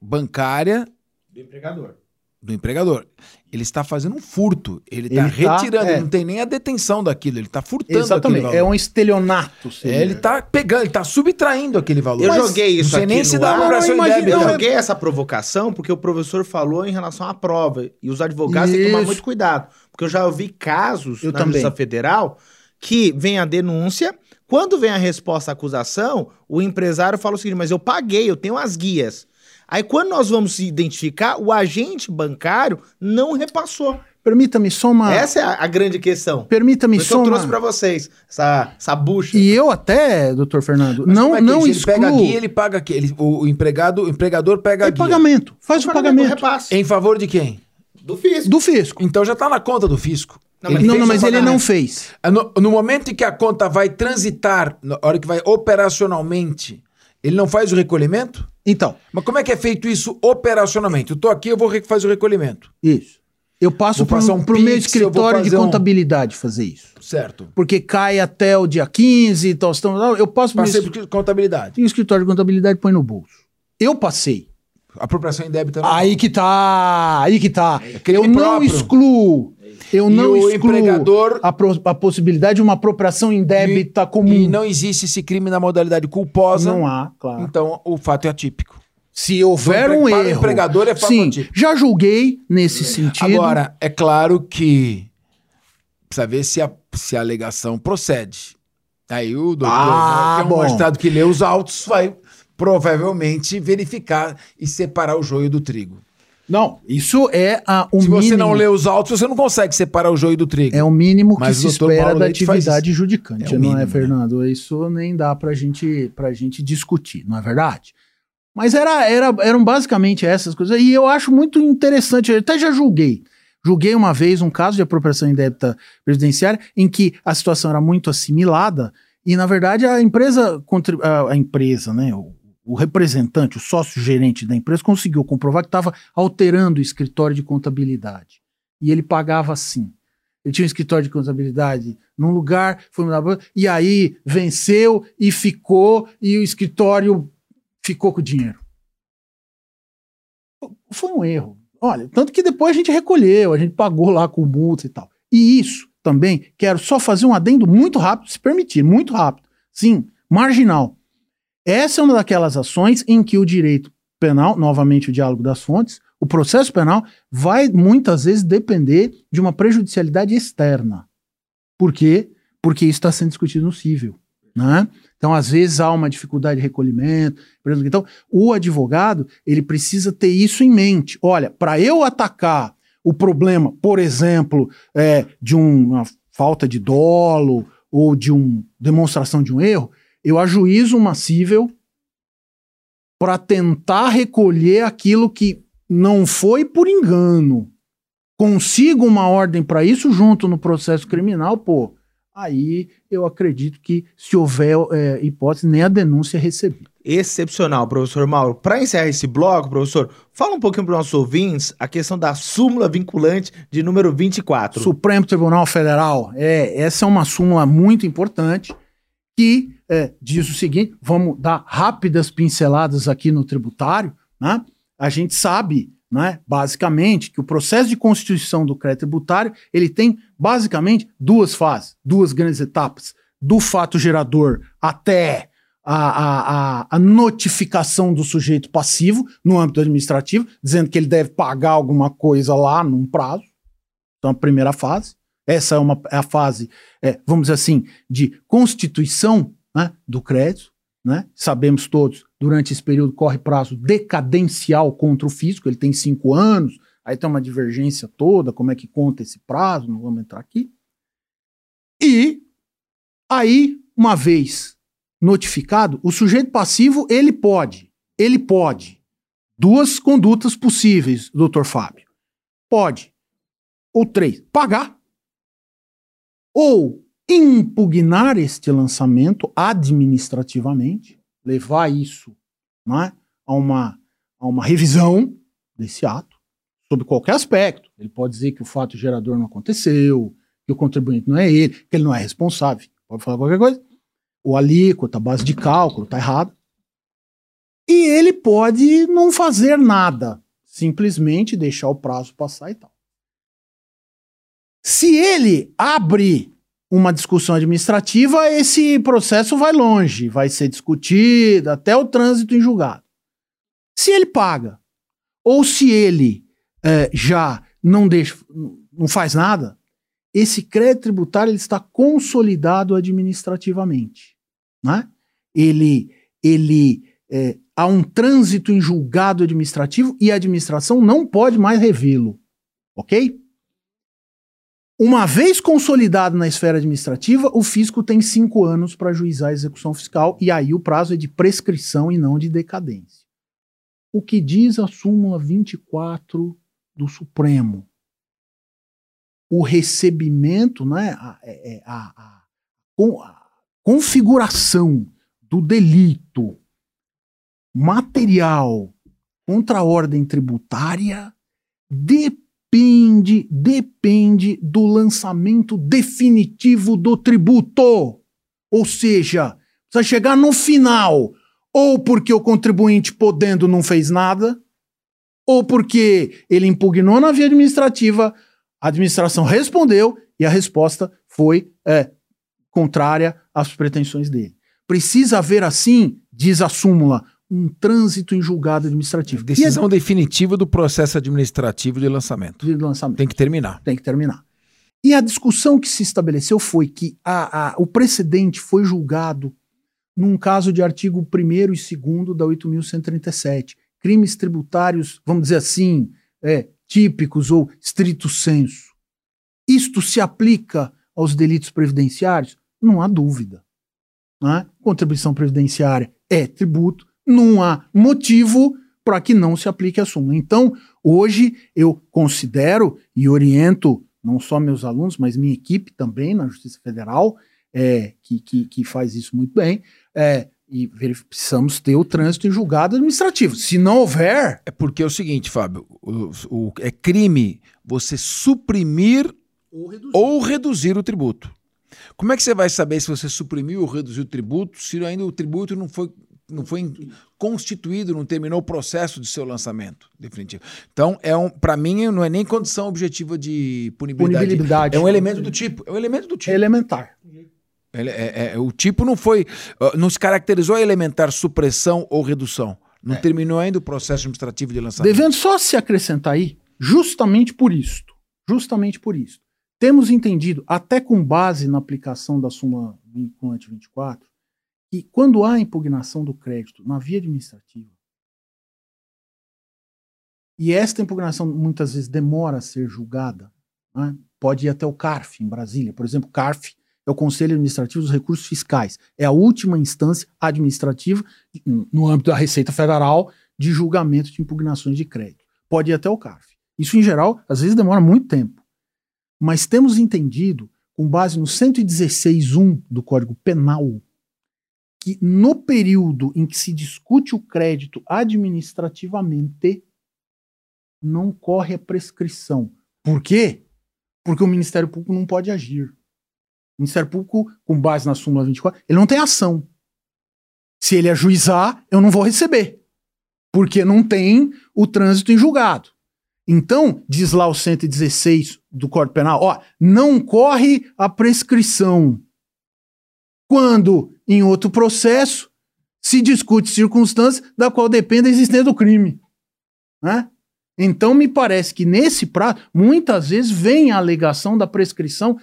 bancária Do empregador. do empregador. Ele está fazendo um furto. Ele está tá, retirando, é. não tem nem a detenção daquilo, ele está furtando Exatamente, aquele é um estelionato. seria. É, ele está pegando, ele está subtraindo aquele valor. Eu Mas joguei isso aqui nem se no dá ar. Não, débito. Eu joguei essa provocação porque o professor falou em relação à prova. E os advogados têm que tomar Isso. muito cuidado. Porque eu já ouvi casos Eu na também. Justiça Federal que vem a denúncia, quando vem a resposta à acusação, o empresário fala o seguinte, mas eu paguei, eu tenho as guias. Aí quando nós vamos se identificar, o agente bancário não repassou. Permita-me só uma. Essa é a, a grande questão. Permita-me isso só eu trouxe uma. pra vocês essa, essa bucha. E eu até, doutor Fernando, Mas não, é que não ele excluo. pega a guia, ele paga aqui. Ele, o, o empregado, o empregador pega a É guia. pagamento. Faz o pagamento. repasse Em favor de quem? do fisco. Do fisco. Então já está na conta do fisco. Não, Ele mas não, não, mas ele não fez. No, no momento em que a conta vai transitar, na hora que vai operacionalmente, ele não faz o recolhimento? Então, Mas como é que é feito isso operacionalmente? Eu tô aqui, eu vou fazer o recolhimento. isso. Eu passo para um o meu escritório de fazer um- contabilidade fazer isso. Certo. Porque cai até o dia 15 e tal. então, Eu passo para Passei por contabilidade. o escritório de contabilidade e põe no bolso. Eu passei. Apropriação em débito. não. Aí que tá, aí que tá. crime eu não próprio. excluo. Eu E não o excluo empregador- a, pro- a possibilidade de uma apropriação indébita comum. E não existe esse crime na modalidade culposa. Não há, claro. Então o fato é atípico. Se houver Para o um para o erro. empregador é fato Sim, atípico. já julguei nesse sentido. Agora, é claro que precisa ver se a, se a alegação procede. Aí o doutor, Ah, né, que é um magistrado que lê os autos, vai provavelmente verificar e separar o joio do trigo. Não, isso é a, o se mínimo. você não lê os autos, você não consegue separar o joio do trigo. É o mínimo que Mas se espera Paulo da Leite atividade judicante, É não mínimo, é, né? Fernando? Isso nem dá pra gente, pra gente discutir, não é verdade? Mas era, era, eram basicamente essas coisas. E eu acho muito interessante, eu até já julguei. Julguei uma vez um caso de apropriação indébita previdenciária em que a situação era muito assimilada e, na verdade, a empresa, a, a empresa, né, o, o representante, o sócio-gerente da empresa conseguiu comprovar que estava alterando o escritório de contabilidade. E ele pagava assim. Ele tinha um escritório de contabilidade num lugar, foi e aí venceu e ficou, e o escritório ficou com o dinheiro. Foi um erro. Olha, tanto que depois a gente recolheu, a gente pagou lá com multa e tal. E isso também, quero só fazer um adendo muito rápido, se permitir, muito rápido. Sim, marginal. Essa é uma daquelas ações em que o direito penal, novamente o diálogo das fontes, o processo penal vai muitas vezes depender de uma prejudicialidade externa. Por quê? Porque isso está sendo discutido no cível. Né? Então, às vezes, há uma dificuldade de recolhimento. Então, o advogado ele precisa ter isso em mente. Olha, para eu atacar o problema, por exemplo, é, de uma falta de dolo ou de uma demonstração de um erro, eu ajuizo uma cível para tentar recolher aquilo que não foi por engano. Consigo uma ordem para isso junto no processo criminal, pô. Aí eu acredito que, se houver é, hipótese, nem a denúncia é recebida. Excepcional, professor Mauro. Para encerrar esse bloco, professor, fala um pouquinho para os nossos ouvintes a questão da súmula vinculante de número 24. Supremo Tribunal Federal, é, essa é uma súmula muito importante que é, diz o seguinte: vamos dar rápidas pinceladas aqui no tributário. Né? A gente sabe, né, basicamente, que o processo de constituição do crédito tributário ele tem basicamente duas fases, duas grandes etapas, do fato gerador até a, a, a, notificação do sujeito passivo no âmbito administrativo, dizendo que ele deve pagar alguma coisa lá num prazo. Então, a primeira fase. Essa é, uma, é a fase, é, vamos dizer assim, de constituição né, do crédito. Né? Sabemos todos, durante esse período corre prazo decadencial contra o fisco, ele tem cinco anos, aí tem uma divergência toda, como é que conta esse prazo, não vamos entrar aqui. E aí, uma vez notificado, o sujeito passivo, ele pode, ele pode. Duas condutas possíveis, doutor Fábio. Pode. Ou três, pagar. Ou impugnar este lançamento administrativamente, levar isso né, a, uma, a uma revisão desse ato, sob qualquer aspecto. Ele pode dizer que o fato gerador não aconteceu, que o contribuinte não é ele, que ele não é responsável, pode falar qualquer coisa. O alíquota, a base de cálculo, está errado. E ele pode não fazer nada, simplesmente deixar o prazo passar e tal. Se ele abre uma discussão administrativa, esse processo vai longe, vai ser discutido até o trânsito em julgado. Se ele paga, ou se ele é, já não deixa, não faz nada, esse crédito tributário ele está consolidado administrativamente. Né? Ele, ele é, há um trânsito em julgado administrativo e a administração não pode mais revê-lo. Ok? Uma vez consolidado na esfera administrativa, o fisco tem cinco anos para juizar a execução fiscal e aí o prazo é de prescrição e não de decadência. O que diz a súmula 24 do Supremo? O recebimento, né, a, é, é, a, a, a configuração do delito material contra a ordem tributária depende, depende do lançamento definitivo do tributo. Ou seja, precisa chegar no final, ou porque o contribuinte podendo não fez nada, ou porque ele impugnou na via administrativa, a administração respondeu e a resposta foi é, contrária às pretensões dele. Precisa haver, assim, diz a súmula, um trânsito em julgado administrativo. Decisão definitiva do processo administrativo de lançamento. De lançamento. Tem que terminar. Tem que terminar. E a discussão que se estabeleceu foi que a, a, o precedente foi julgado num caso de artigo 1 e 2 da 8.137. Crimes tributários, vamos dizer assim, é, típicos ou estrito senso. Isto se aplica aos delitos previdenciários? Não há dúvida. Né? Contribuição previdenciária é tributo, não há motivo para que não se aplique a súmula. Então, hoje eu considero e oriento não só meus alunos, mas minha equipe também na Justiça Federal, é, que, que, que, faz isso muito bem, é, e precisamos ter o trânsito em julgado administrativo. Se não houver. É porque é o seguinte, Fábio: o, o, é crime você suprimir ou reduzir. ou reduzir o tributo. Como é que você vai saber se você suprimiu ou reduziu o tributo se ainda o tributo não foi não foi constituído, não terminou o processo de seu lançamento definitivo. Então, é um, para mim, não é nem condição objetiva de punibilidade. punibilidade. É um elemento do tipo. É um elemento do tipo. Elementar. É, é, é, o tipo não foi. Não se caracterizou a elementar supressão ou redução. Não é. terminou ainda o processo administrativo de lançamento. Devendo só se acrescentar aí, justamente por isto. Justamente por isso. Temos entendido, até com base na aplicação da súmula vinculante 24, que quando há impugnação do crédito na via administrativa, e esta impugnação muitas vezes demora a ser julgada, né? pode ir até o CARF em Brasília. Por exemplo, CARF é o Conselho Administrativo dos Recursos Fiscais. É a última instância administrativa, no âmbito da Receita Federal, de julgamento de impugnações de crédito. Pode ir até o CARF. Isso, em geral, às vezes demora muito tempo. Mas temos entendido, com base no 116.1 do Código Penal, que no período em que se discute o crédito administrativamente, não corre a prescrição. Por quê? Porque o Ministério Público não pode agir. O Ministério Público, com base na súmula 24, ele não tem ação. Se ele ajuizar, eu não vou receber. Porque não tem o trânsito em julgado. Então, diz lá o 116 do Código Penal, ó, não corre a prescrição. Quando em outro processo, se discute circunstância da qual depende a existência do crime. Né? Então, me parece que nesse prazo, muitas vezes vem a alegação da prescrição,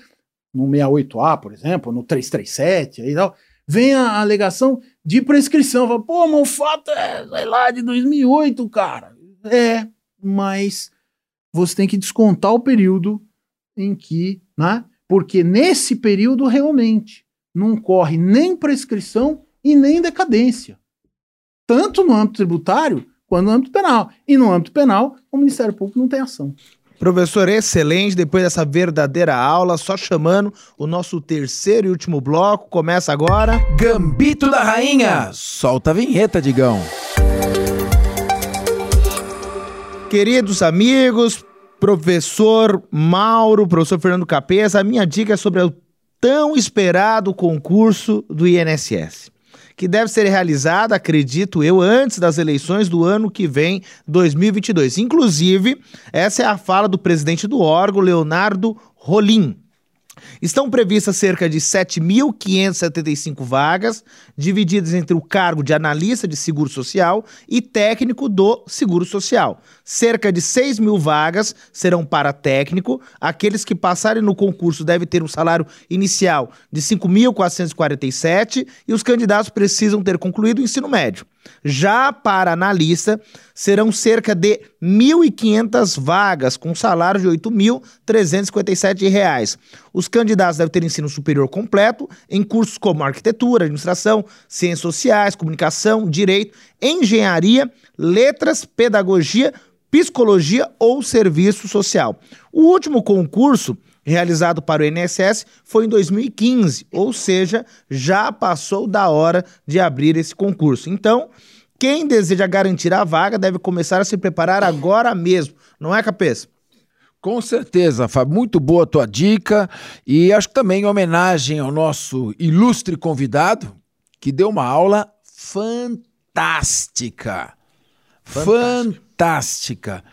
no 68A, por exemplo, no 337 e tal, vem a alegação de prescrição. Fala, Pô, mas o fato é, sei lá, de 2008, cara. É, mas você tem que descontar o período em que, né? Porque nesse período, realmente, não corre nem prescrição e nem decadência. Tanto no âmbito tributário quanto no âmbito penal. E no âmbito penal, o Ministério Público não tem ação. Professor, excelente. Depois dessa verdadeira aula, só chamando o nosso terceiro e último bloco. Começa agora. Gambito da Rainha. Solta a vinheta, Digão. Queridos amigos, professor Mauro, professor Fernando Capesa, a minha dica é sobre o tão esperado concurso do INSS que deve ser realizada, acredito eu, antes das eleições do ano que vem, 2022. Inclusive, essa é a fala do presidente do órgão, Leonardo Rolim. Estão previstas cerca de 7.575 vagas, divididas entre o cargo de analista de seguro social e técnico do seguro social. Cerca de 6 mil vagas serão para técnico. Aqueles que passarem no concurso devem ter um salário inicial de 5.447 e os candidatos precisam ter concluído o ensino médio. Já para analista, serão cerca de 1.500 vagas, com salário de R$ 8.357. Os candidatos devem ter ensino superior completo em cursos como arquitetura, administração, ciências sociais, comunicação, direito, engenharia, letras, pedagogia, psicologia ou serviço social. O último concurso realizado para o INSS foi em 2015, ou seja, já passou da hora de abrir esse concurso. Então, quem deseja garantir a vaga deve começar a se preparar agora mesmo, não é, Cabeça? Com certeza, Fábio. Muito boa a tua dica. E acho que também em homenagem ao nosso ilustre convidado, que deu uma aula fantástica. Fantástica. fantástica.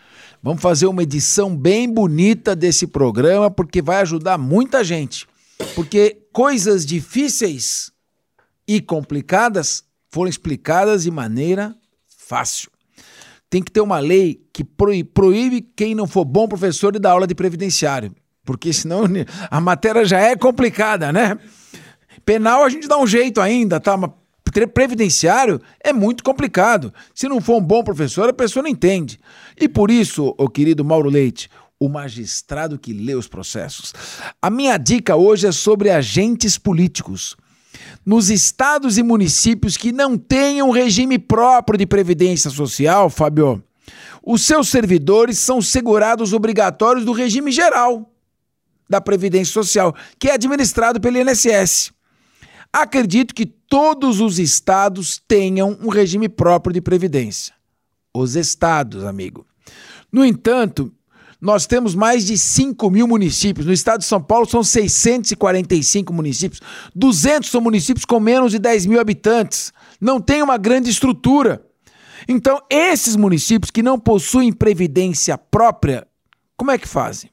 Vamos fazer uma edição bem bonita desse programa, porque vai ajudar muita gente. Porque coisas difíceis e complicadas foram explicadas de maneira fácil. Tem que ter uma lei que proíbe quem não for bom professor de dar aula de previdenciário. Porque senão a matéria já é complicada, né? Penal a gente dá um jeito ainda, tá? Mas previdenciário é muito complicado. Se não for um bom professor, a pessoa não entende. E por isso, o querido Mauro Leite, o magistrado que lê os processos. A minha dica hoje é sobre agentes políticos. Nos estados e municípios que não tenham regime próprio de previdência social, Fábio, os seus servidores são segurados obrigatórios do regime geral da Previdência Social, que é administrado pelo INSS. Acredito que todos os estados tenham um regime próprio de previdência. Os estados, amigo. No entanto, nós temos mais de 5 mil municípios. No estado de São Paulo são 645 municípios. 200 são municípios com menos de 10 mil habitantes. Não tem uma grande estrutura. Então, esses municípios que não possuem previdência própria, como é que fazem?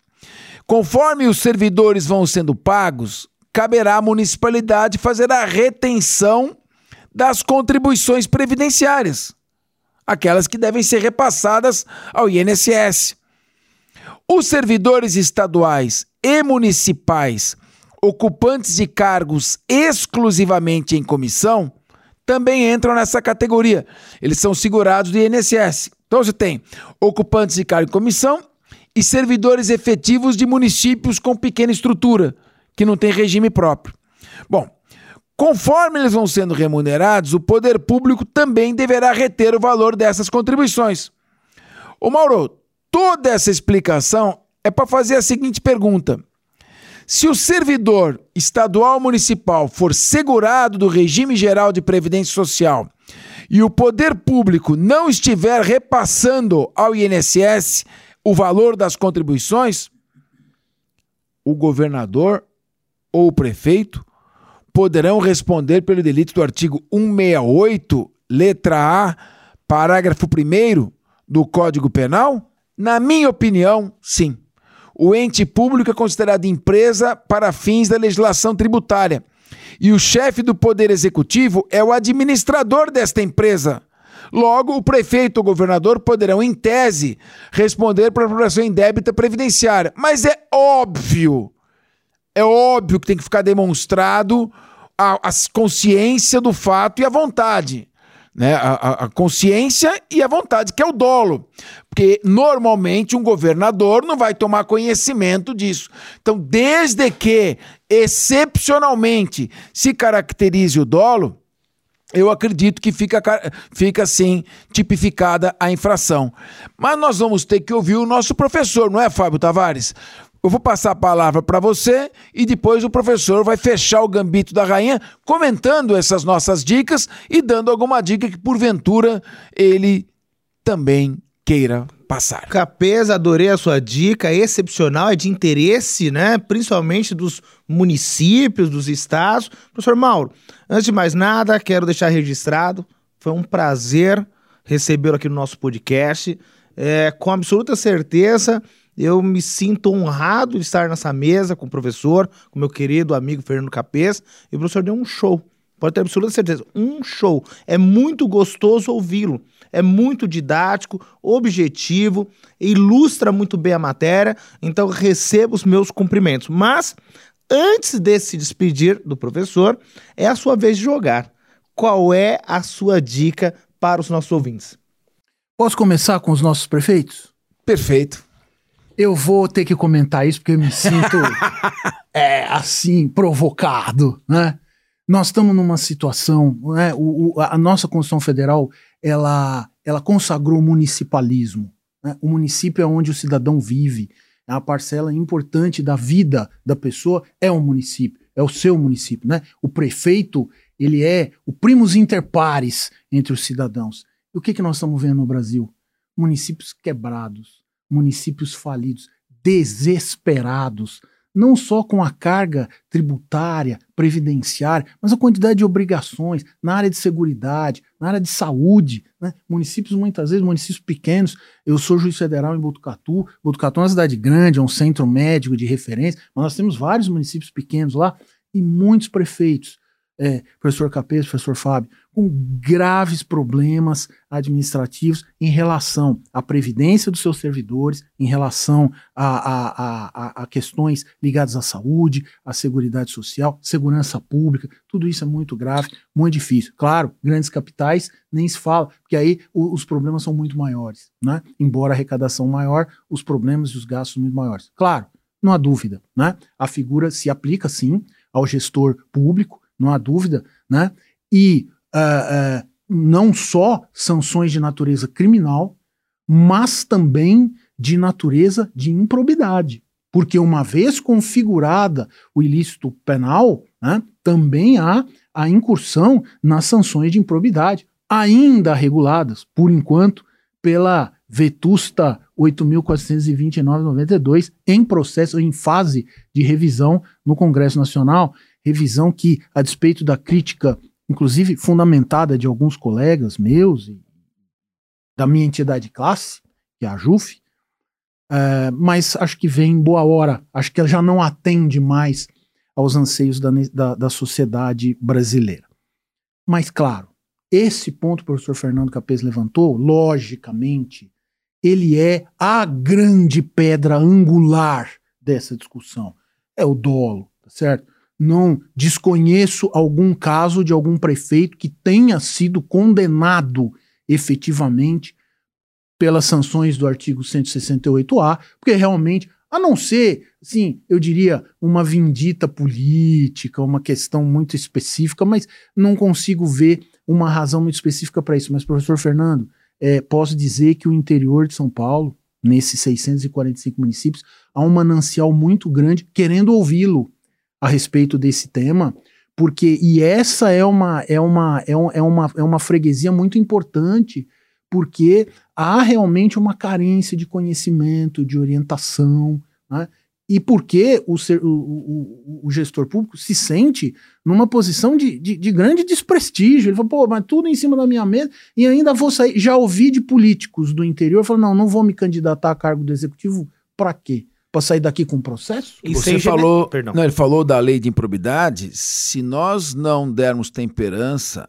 Conforme os servidores vão sendo pagos, caberá à municipalidade fazer a retenção das contribuições previdenciárias, aquelas que devem ser repassadas ao INSS. Os servidores estaduais e municipais ocupantes de cargos exclusivamente em comissão também entram nessa categoria. Eles são segurados do INSS. Então você tem ocupantes de cargo em comissão e servidores efetivos de municípios com pequena estrutura que não tem regime próprio. Bom, conforme eles vão sendo remunerados, o poder público também deverá reter o valor dessas contribuições. Ô Mauro, toda essa explicação é para fazer a seguinte pergunta: se o servidor estadual municipal for segurado do regime geral de previdência social e o poder público não estiver repassando ao INSS o valor das contribuições, o governador ou o prefeito poderão responder pelo delito do artigo 168, letra A, parágrafo 1 do Código Penal? Na minha opinião, sim. O ente público é considerado empresa para fins da legislação tributária. E o chefe do Poder Executivo é o administrador desta empresa. Logo, o prefeito ou governador poderão, em tese, responder por apropriação indébita previdenciária. Mas é óbvio é óbvio que tem que ficar demonstrado a, a consciência do fato e a vontade. Né? A, a, consciência e a vontade, que é o dolo. Porque normalmente um governador não vai tomar conhecimento disso. Então, desde que excepcionalmente se caracterize o dolo, eu acredito que fica, fica assim tipificada a infração. Mas nós vamos ter que ouvir o nosso professor, não é, Fábio Tavares? Eu vou passar a palavra para você e depois o professor vai fechar o gambito da rainha comentando essas nossas dicas e dando alguma dica que porventura ele também queira passar. Capês, adorei a sua dica, é excepcional, é de interesse, né? Principalmente dos municípios, dos estados. Professor Mauro, antes de mais nada, quero deixar registrado, foi um prazer recebê-lo aqui no nosso podcast. É, com absoluta certeza, eu me sinto honrado de estar nessa mesa com o professor, com meu querido amigo Fernando Capês, e o professor deu um show. Pode ter absoluta certeza, um show. É muito gostoso ouvi-lo é muito didático, objetivo, ilustra muito bem a matéria, então receba os meus cumprimentos. Mas, antes de se despedir do professor, é a sua vez de jogar. Qual é a sua dica para os nossos ouvintes? Posso começar com os nossos prefeitos? Perfeito. Eu vou ter que comentar isso porque eu me sinto é, assim, provocado, né? Nós estamos numa situação, né? O, o, a nossa Constituição Federal ela, ela consagrou o municipalismo. Né? O município é onde o cidadão vive. É a parcela importante da vida da pessoa é o município, é o seu município. Né? O prefeito ele é o primus inter pares entre os cidadãos. E o que, que nós estamos vendo no Brasil? Municípios quebrados, municípios falidos, desesperados, não só com a carga tributária, previdenciária, mas a quantidade de obrigações na área de segurança, na área de saúde. Né? Municípios, muitas vezes, municípios pequenos. Eu sou juiz federal em Botucatu. Botucatu é uma cidade grande, é um centro médico de referência, mas nós temos vários municípios pequenos lá e muitos prefeitos é, professor Capês, professor Fábio, com graves problemas administrativos em relação à previdência dos seus servidores, em relação a, a, a, a questões ligadas à saúde, à segurança social, segurança pública, tudo isso é muito grave, muito difícil. Claro, grandes capitais nem se fala, porque aí o, os problemas são muito maiores, né? Embora a arrecadação maior, os problemas e os gastos são muito maiores. Claro, não há dúvida, né? A figura se aplica sim ao gestor público, não há dúvida, né? E uh, uh, não só sanções de natureza criminal, mas também de natureza de improbidade. Porque uma vez configurada o ilícito penal, né, também há a incursão nas sanções de improbidade, ainda reguladas, por enquanto, pela vetusta 8.429-92, em processo, em fase de revisão no Congresso Nacional revisão que, a despeito da crítica, inclusive fundamentada de alguns colegas meus e da minha entidade de classe, que é a JUF, é, mas acho que vem em boa hora, acho que ela já não atende mais aos anseios da, da, da sociedade brasileira. Mas, claro, esse ponto que o professor Fernando Capês levantou, logicamente, ele é a grande pedra angular dessa discussão. É o dolo, tá certo? Não desconheço algum caso de algum prefeito que tenha sido condenado efetivamente pelas sanções do artigo 168A, porque realmente, a não ser, sim, eu diria, uma vindita política, uma questão muito específica, mas não consigo ver uma razão muito específica para isso. Mas, professor Fernando, é, posso dizer que o interior de São Paulo, nesses 645 municípios, há um manancial muito grande querendo ouvi-lo a respeito desse tema, porque e essa é uma é uma é, um, é uma é uma freguesia muito importante, porque há realmente uma carência de conhecimento, de orientação, né? e porque o, ser, o, o, o, gestor público se sente numa posição de, de, de, grande desprestígio. Ele fala, pô, mas tudo em cima da minha mesa e ainda vou sair. Já ouvi de políticos do interior falando, não, não vou me candidatar a cargo do executivo, para quê? Para sair daqui com processo? E Você falou, não, ele falou da lei de improbidade. Se nós não dermos temperança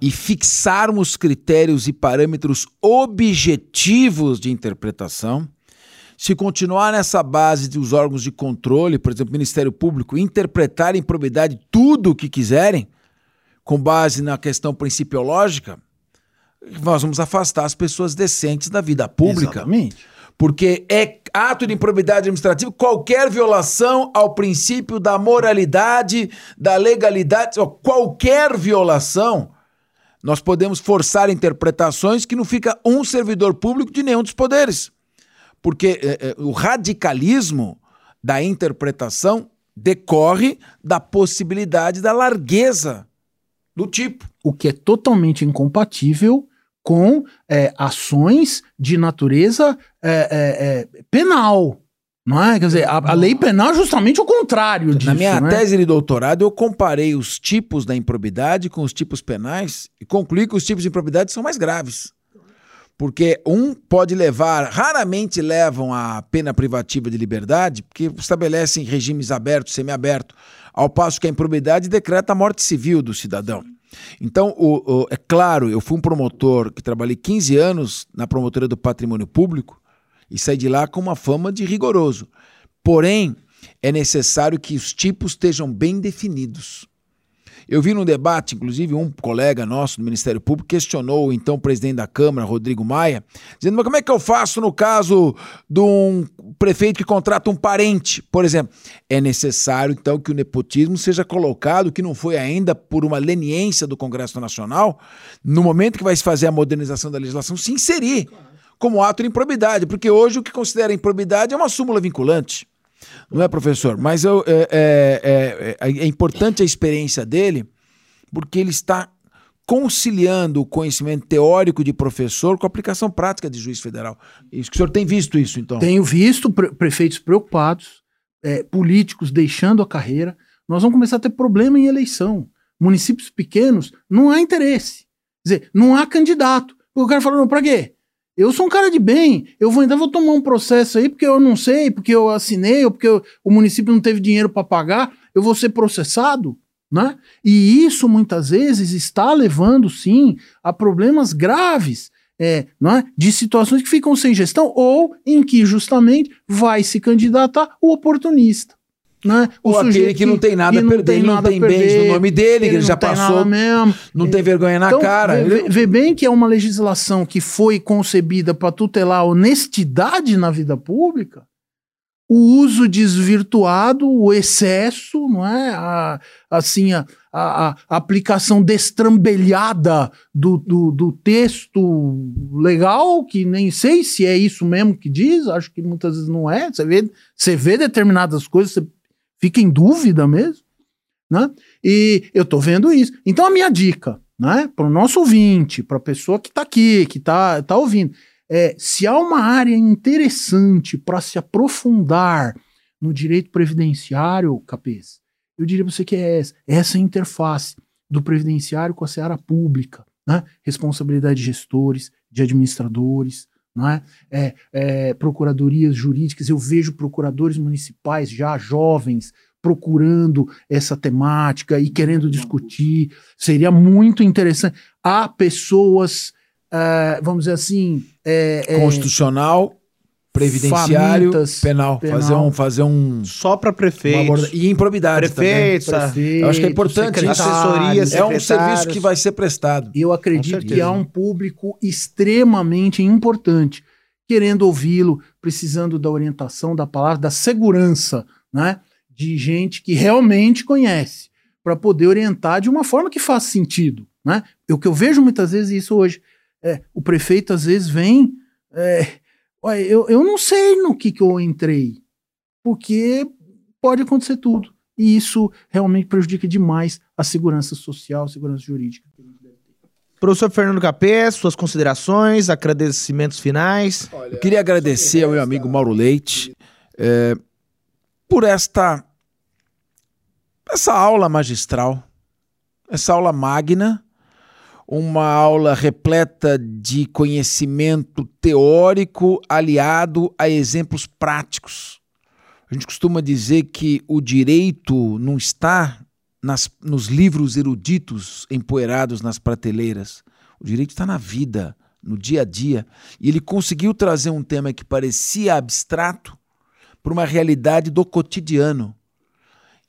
e fixarmos critérios e parâmetros objetivos de interpretação, se continuar nessa base dos órgãos de controle, por exemplo, o Ministério Público, interpretar em probidade tudo o que quiserem, com base na questão principiológica, nós vamos afastar as pessoas decentes da vida pública. Exatamente. Porque é ato de improbidade administrativa qualquer violação ao princípio da moralidade, da legalidade, qualquer violação Nós podemos forçar interpretações que não fica um servidor público de nenhum dos poderes. Porque eh, eh, o radicalismo da interpretação decorre da possibilidade da largueza do tipo. O que é totalmente incompatível com é, ações de natureza é, é, penal. Não é? Quer dizer, a, a, lei penal é justamente o contrário disso. Na minha né? tese de doutorado, eu comparei os tipos da improbidade com os tipos penais e concluí que os tipos de improbidade são mais graves. Porque um pode levar, raramente levam a pena privativa de liberdade, porque estabelecem regimes abertos, semiabertos, ao passo que a improbidade decreta a morte civil do cidadão. Então, o, o, é claro, eu fui um promotor que trabalhei 15 anos na promotoria do patrimônio público e saí de lá com uma fama de rigoroso. Porém, é necessário que os tipos estejam bem definidos. Eu vi num debate, inclusive, um colega nosso do Ministério Público questionou o então presidente da Câmara, Rodrigo Maia, dizendo: Mas como é que eu faço no caso de um prefeito que contrata um parente, por exemplo? É necessário, então, que o nepotismo seja colocado, que não foi ainda por uma leniência do Congresso Nacional, no momento que vai se fazer a modernização da legislação, se inserir como ato de improbidade, porque hoje o que considera improbidade é uma súmula vinculante. Não é, professor? Mas eu, é, é, é, é importante a experiência dele, porque ele está conciliando o conhecimento teórico de professor com a aplicação prática de juiz federal. Isso que o senhor tem visto isso, então? Tenho visto pre prefeitos preocupados, é, políticos deixando a carreira. Nós vamos começar a ter problema em eleição. Municípios pequenos, não há interesse. Quer dizer, não há candidato. O cara falou, não, pra quê? Eu sou um cara de bem, eu vou ainda vou tomar um processo aí porque eu não sei, porque eu assinei, ou porque eu, o município não teve dinheiro para pagar, eu vou ser processado, né? E isso muitas vezes está levando sim a problemas graves, é, não é? De situações que ficam sem gestão ou em que justamente vai se candidatar o oportunista. Né? O Ou aquele que não tem nada a perder, ele não tem bens no nome dele, que ele já passou, não tem vergonha na então, cara. Vê, vê, bem que é uma legislação que foi concebida para tutelar a honestidade na vida pública, o uso desvirtuado, o excesso, não é? A, assim, a, a, a aplicação destrambelhada do, do, do, texto legal, que nem sei se é isso mesmo que diz, acho que muitas vezes não é. Você vê, você vê determinadas coisas, você fica em dúvida mesmo, né? E eu tô vendo isso. Então a minha dica, né, para o nosso ouvinte, para a pessoa que está aqui, que está tá ouvindo, é se há uma área interessante para se aprofundar no direito previdenciário, capês, eu diria para você que é essa, essa interface do previdenciário com a seara pública, né? Responsabilidade de gestores, de administradores, não é? É, é, procuradorias jurídicas, eu vejo procuradores municipais já jovens procurando essa temática e querendo discutir. Seria muito interessante. Há pessoas, uh, vamos dizer assim. É, é Constitucional Previdenciário, Famintas, penal. penal. Fazer um. Fazer um Só para prefeitos. E improbidade prefeitos, também. Prefeitos, Eu acho que é importante. Assessoria, É um serviço que vai ser prestado. Eu acredito que há um público extremamente importante querendo ouvi-lo, precisando da orientação, da palavra, da segurança, né? De gente que realmente conhece, para poder orientar de uma forma que faça sentido, né? O que eu vejo muitas vezes isso hoje, é, o prefeito às vezes vem... É, Olha, eu, eu não sei no que, que eu entrei, porque pode acontecer tudo. E isso realmente prejudica demais a segurança social, a segurança jurídica. Professor Fernando Capé, suas considerações, agradecimentos finais. Olha, eu queria agradecer ao meu amigo Mauro Leite é, por esta essa aula magistral, essa aula magna uma aula repleta de conhecimento teórico aliado a exemplos práticos. A gente costuma dizer que o direito não está nas, nos livros eruditos empoeirados nas prateleiras. O direito está na vida, no dia a dia. E ele conseguiu trazer um tema que parecia abstrato para uma realidade do cotidiano.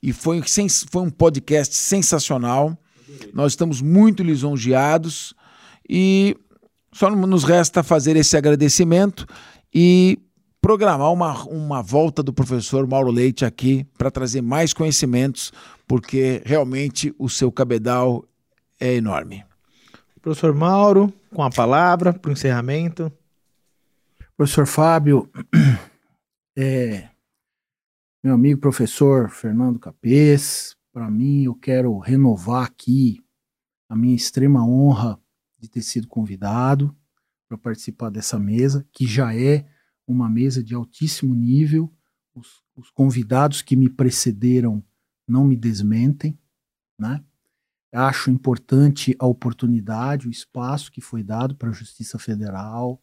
E foi, foi um podcast sensacional nós estamos muito lisonjeados e só nos resta fazer esse agradecimento e programar uma, uma volta do professor Mauro Leite aqui para trazer mais conhecimentos, porque realmente o seu cabedal é enorme. Professor Mauro, com a palavra para o encerramento. Professor Fábio, é, meu amigo professor Fernando Capês, para mim eu quero renovar aqui a minha extrema honra de ter sido convidado para participar dessa mesa, que já é uma mesa de altíssimo nível. Os, os convidados que me precederam não me desmentem, né? Acho importante a oportunidade, o espaço que foi dado para a Justiça Federal,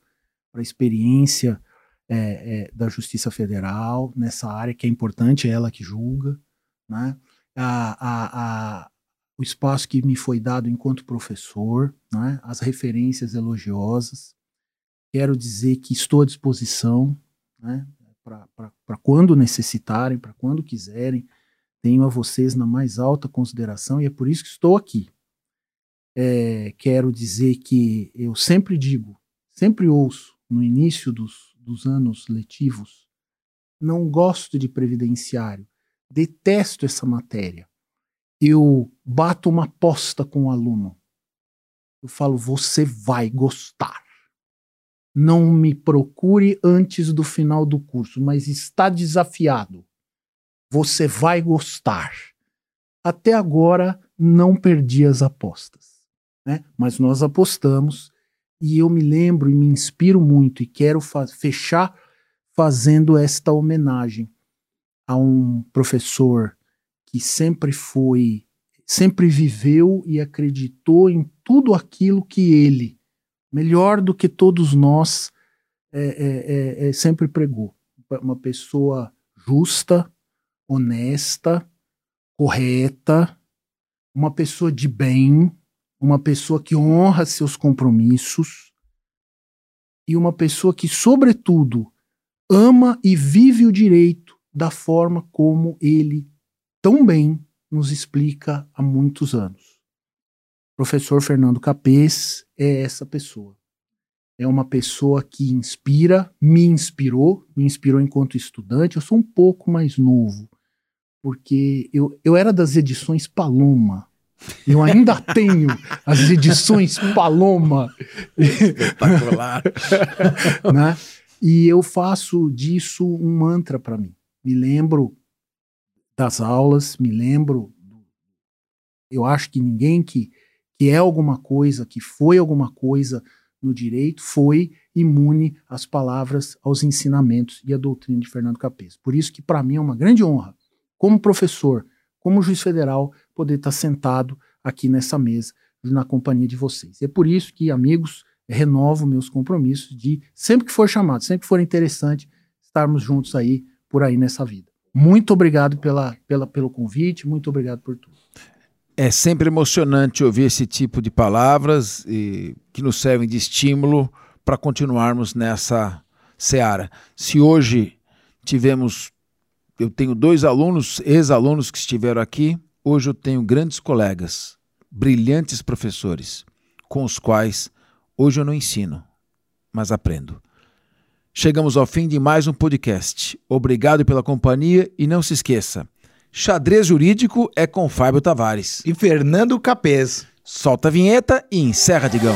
para a experiência é, é, da Justiça Federal nessa área que é importante, é ela que julga, né? A, a, a, o espaço que me foi dado enquanto professor, né? as referências elogiosas. Quero dizer que estou à disposição né? para quando necessitarem, para quando quiserem tenho a vocês na mais alta consideração e é por isso que estou aqui. É, quero dizer que eu sempre digo, sempre ouço no início dos, dos anos letivos, não gosto de previdenciário, detesto essa matéria. Eu bato uma aposta com o aluno. Eu falo, você vai gostar. Não me procure antes do final do curso, mas está desafiado você vai gostar. Até agora não perdi as apostas, né? Mas nós apostamos e eu me lembro e me inspiro muito e quero fa fechar fazendo esta homenagem a um professor que sempre foi, sempre viveu e acreditou em tudo aquilo que ele, melhor do que todos nós, é, é, é, é sempre pregou. Uma pessoa justa, honesta, correta, uma pessoa de bem, uma pessoa que honra seus compromissos e uma pessoa que, sobretudo, ama e vive o direito da forma como ele tão bem nos explica há muitos anos. O professor Fernando Capês é essa pessoa é uma pessoa que inspira, me inspirou, me inspirou enquanto estudante. Eu sou um pouco mais novo, porque eu, eu era das edições Paloma. Eu ainda tenho as edições Paloma. Espetacular. né? E eu faço disso um mantra para mim. Me lembro das aulas, me lembro. Eu acho que ninguém que, que é alguma coisa, que foi alguma coisa no direito foi imune às palavras, aos ensinamentos e à doutrina de Fernando Capês. Por isso que para mim é uma grande honra, como professor, como juiz federal, poder estar sentado aqui nessa mesa na companhia de vocês. É por isso que, amigos, renovo meus compromissos de sempre que for chamado, sempre que for interessante, estarmos juntos aí por aí nessa vida. Muito obrigado pela, pela, pelo convite, muito obrigado por tudo. É sempre emocionante ouvir esse tipo de palavras e, que nos servem de estímulo para continuarmos nessa seara. Se hoje tivemos, eu tenho dois alunos, ex-alunos que estiveram aqui, hoje eu tenho grandes colegas, brilhantes professores, com os quais hoje eu não ensino, mas aprendo. Chegamos ao fim de mais um podcast. Obrigado pela companhia e não se esqueça. Xadrez Jurídico é com Fábio Tavares. E Fernando Capês. Solta a vinheta e encerra, Digão.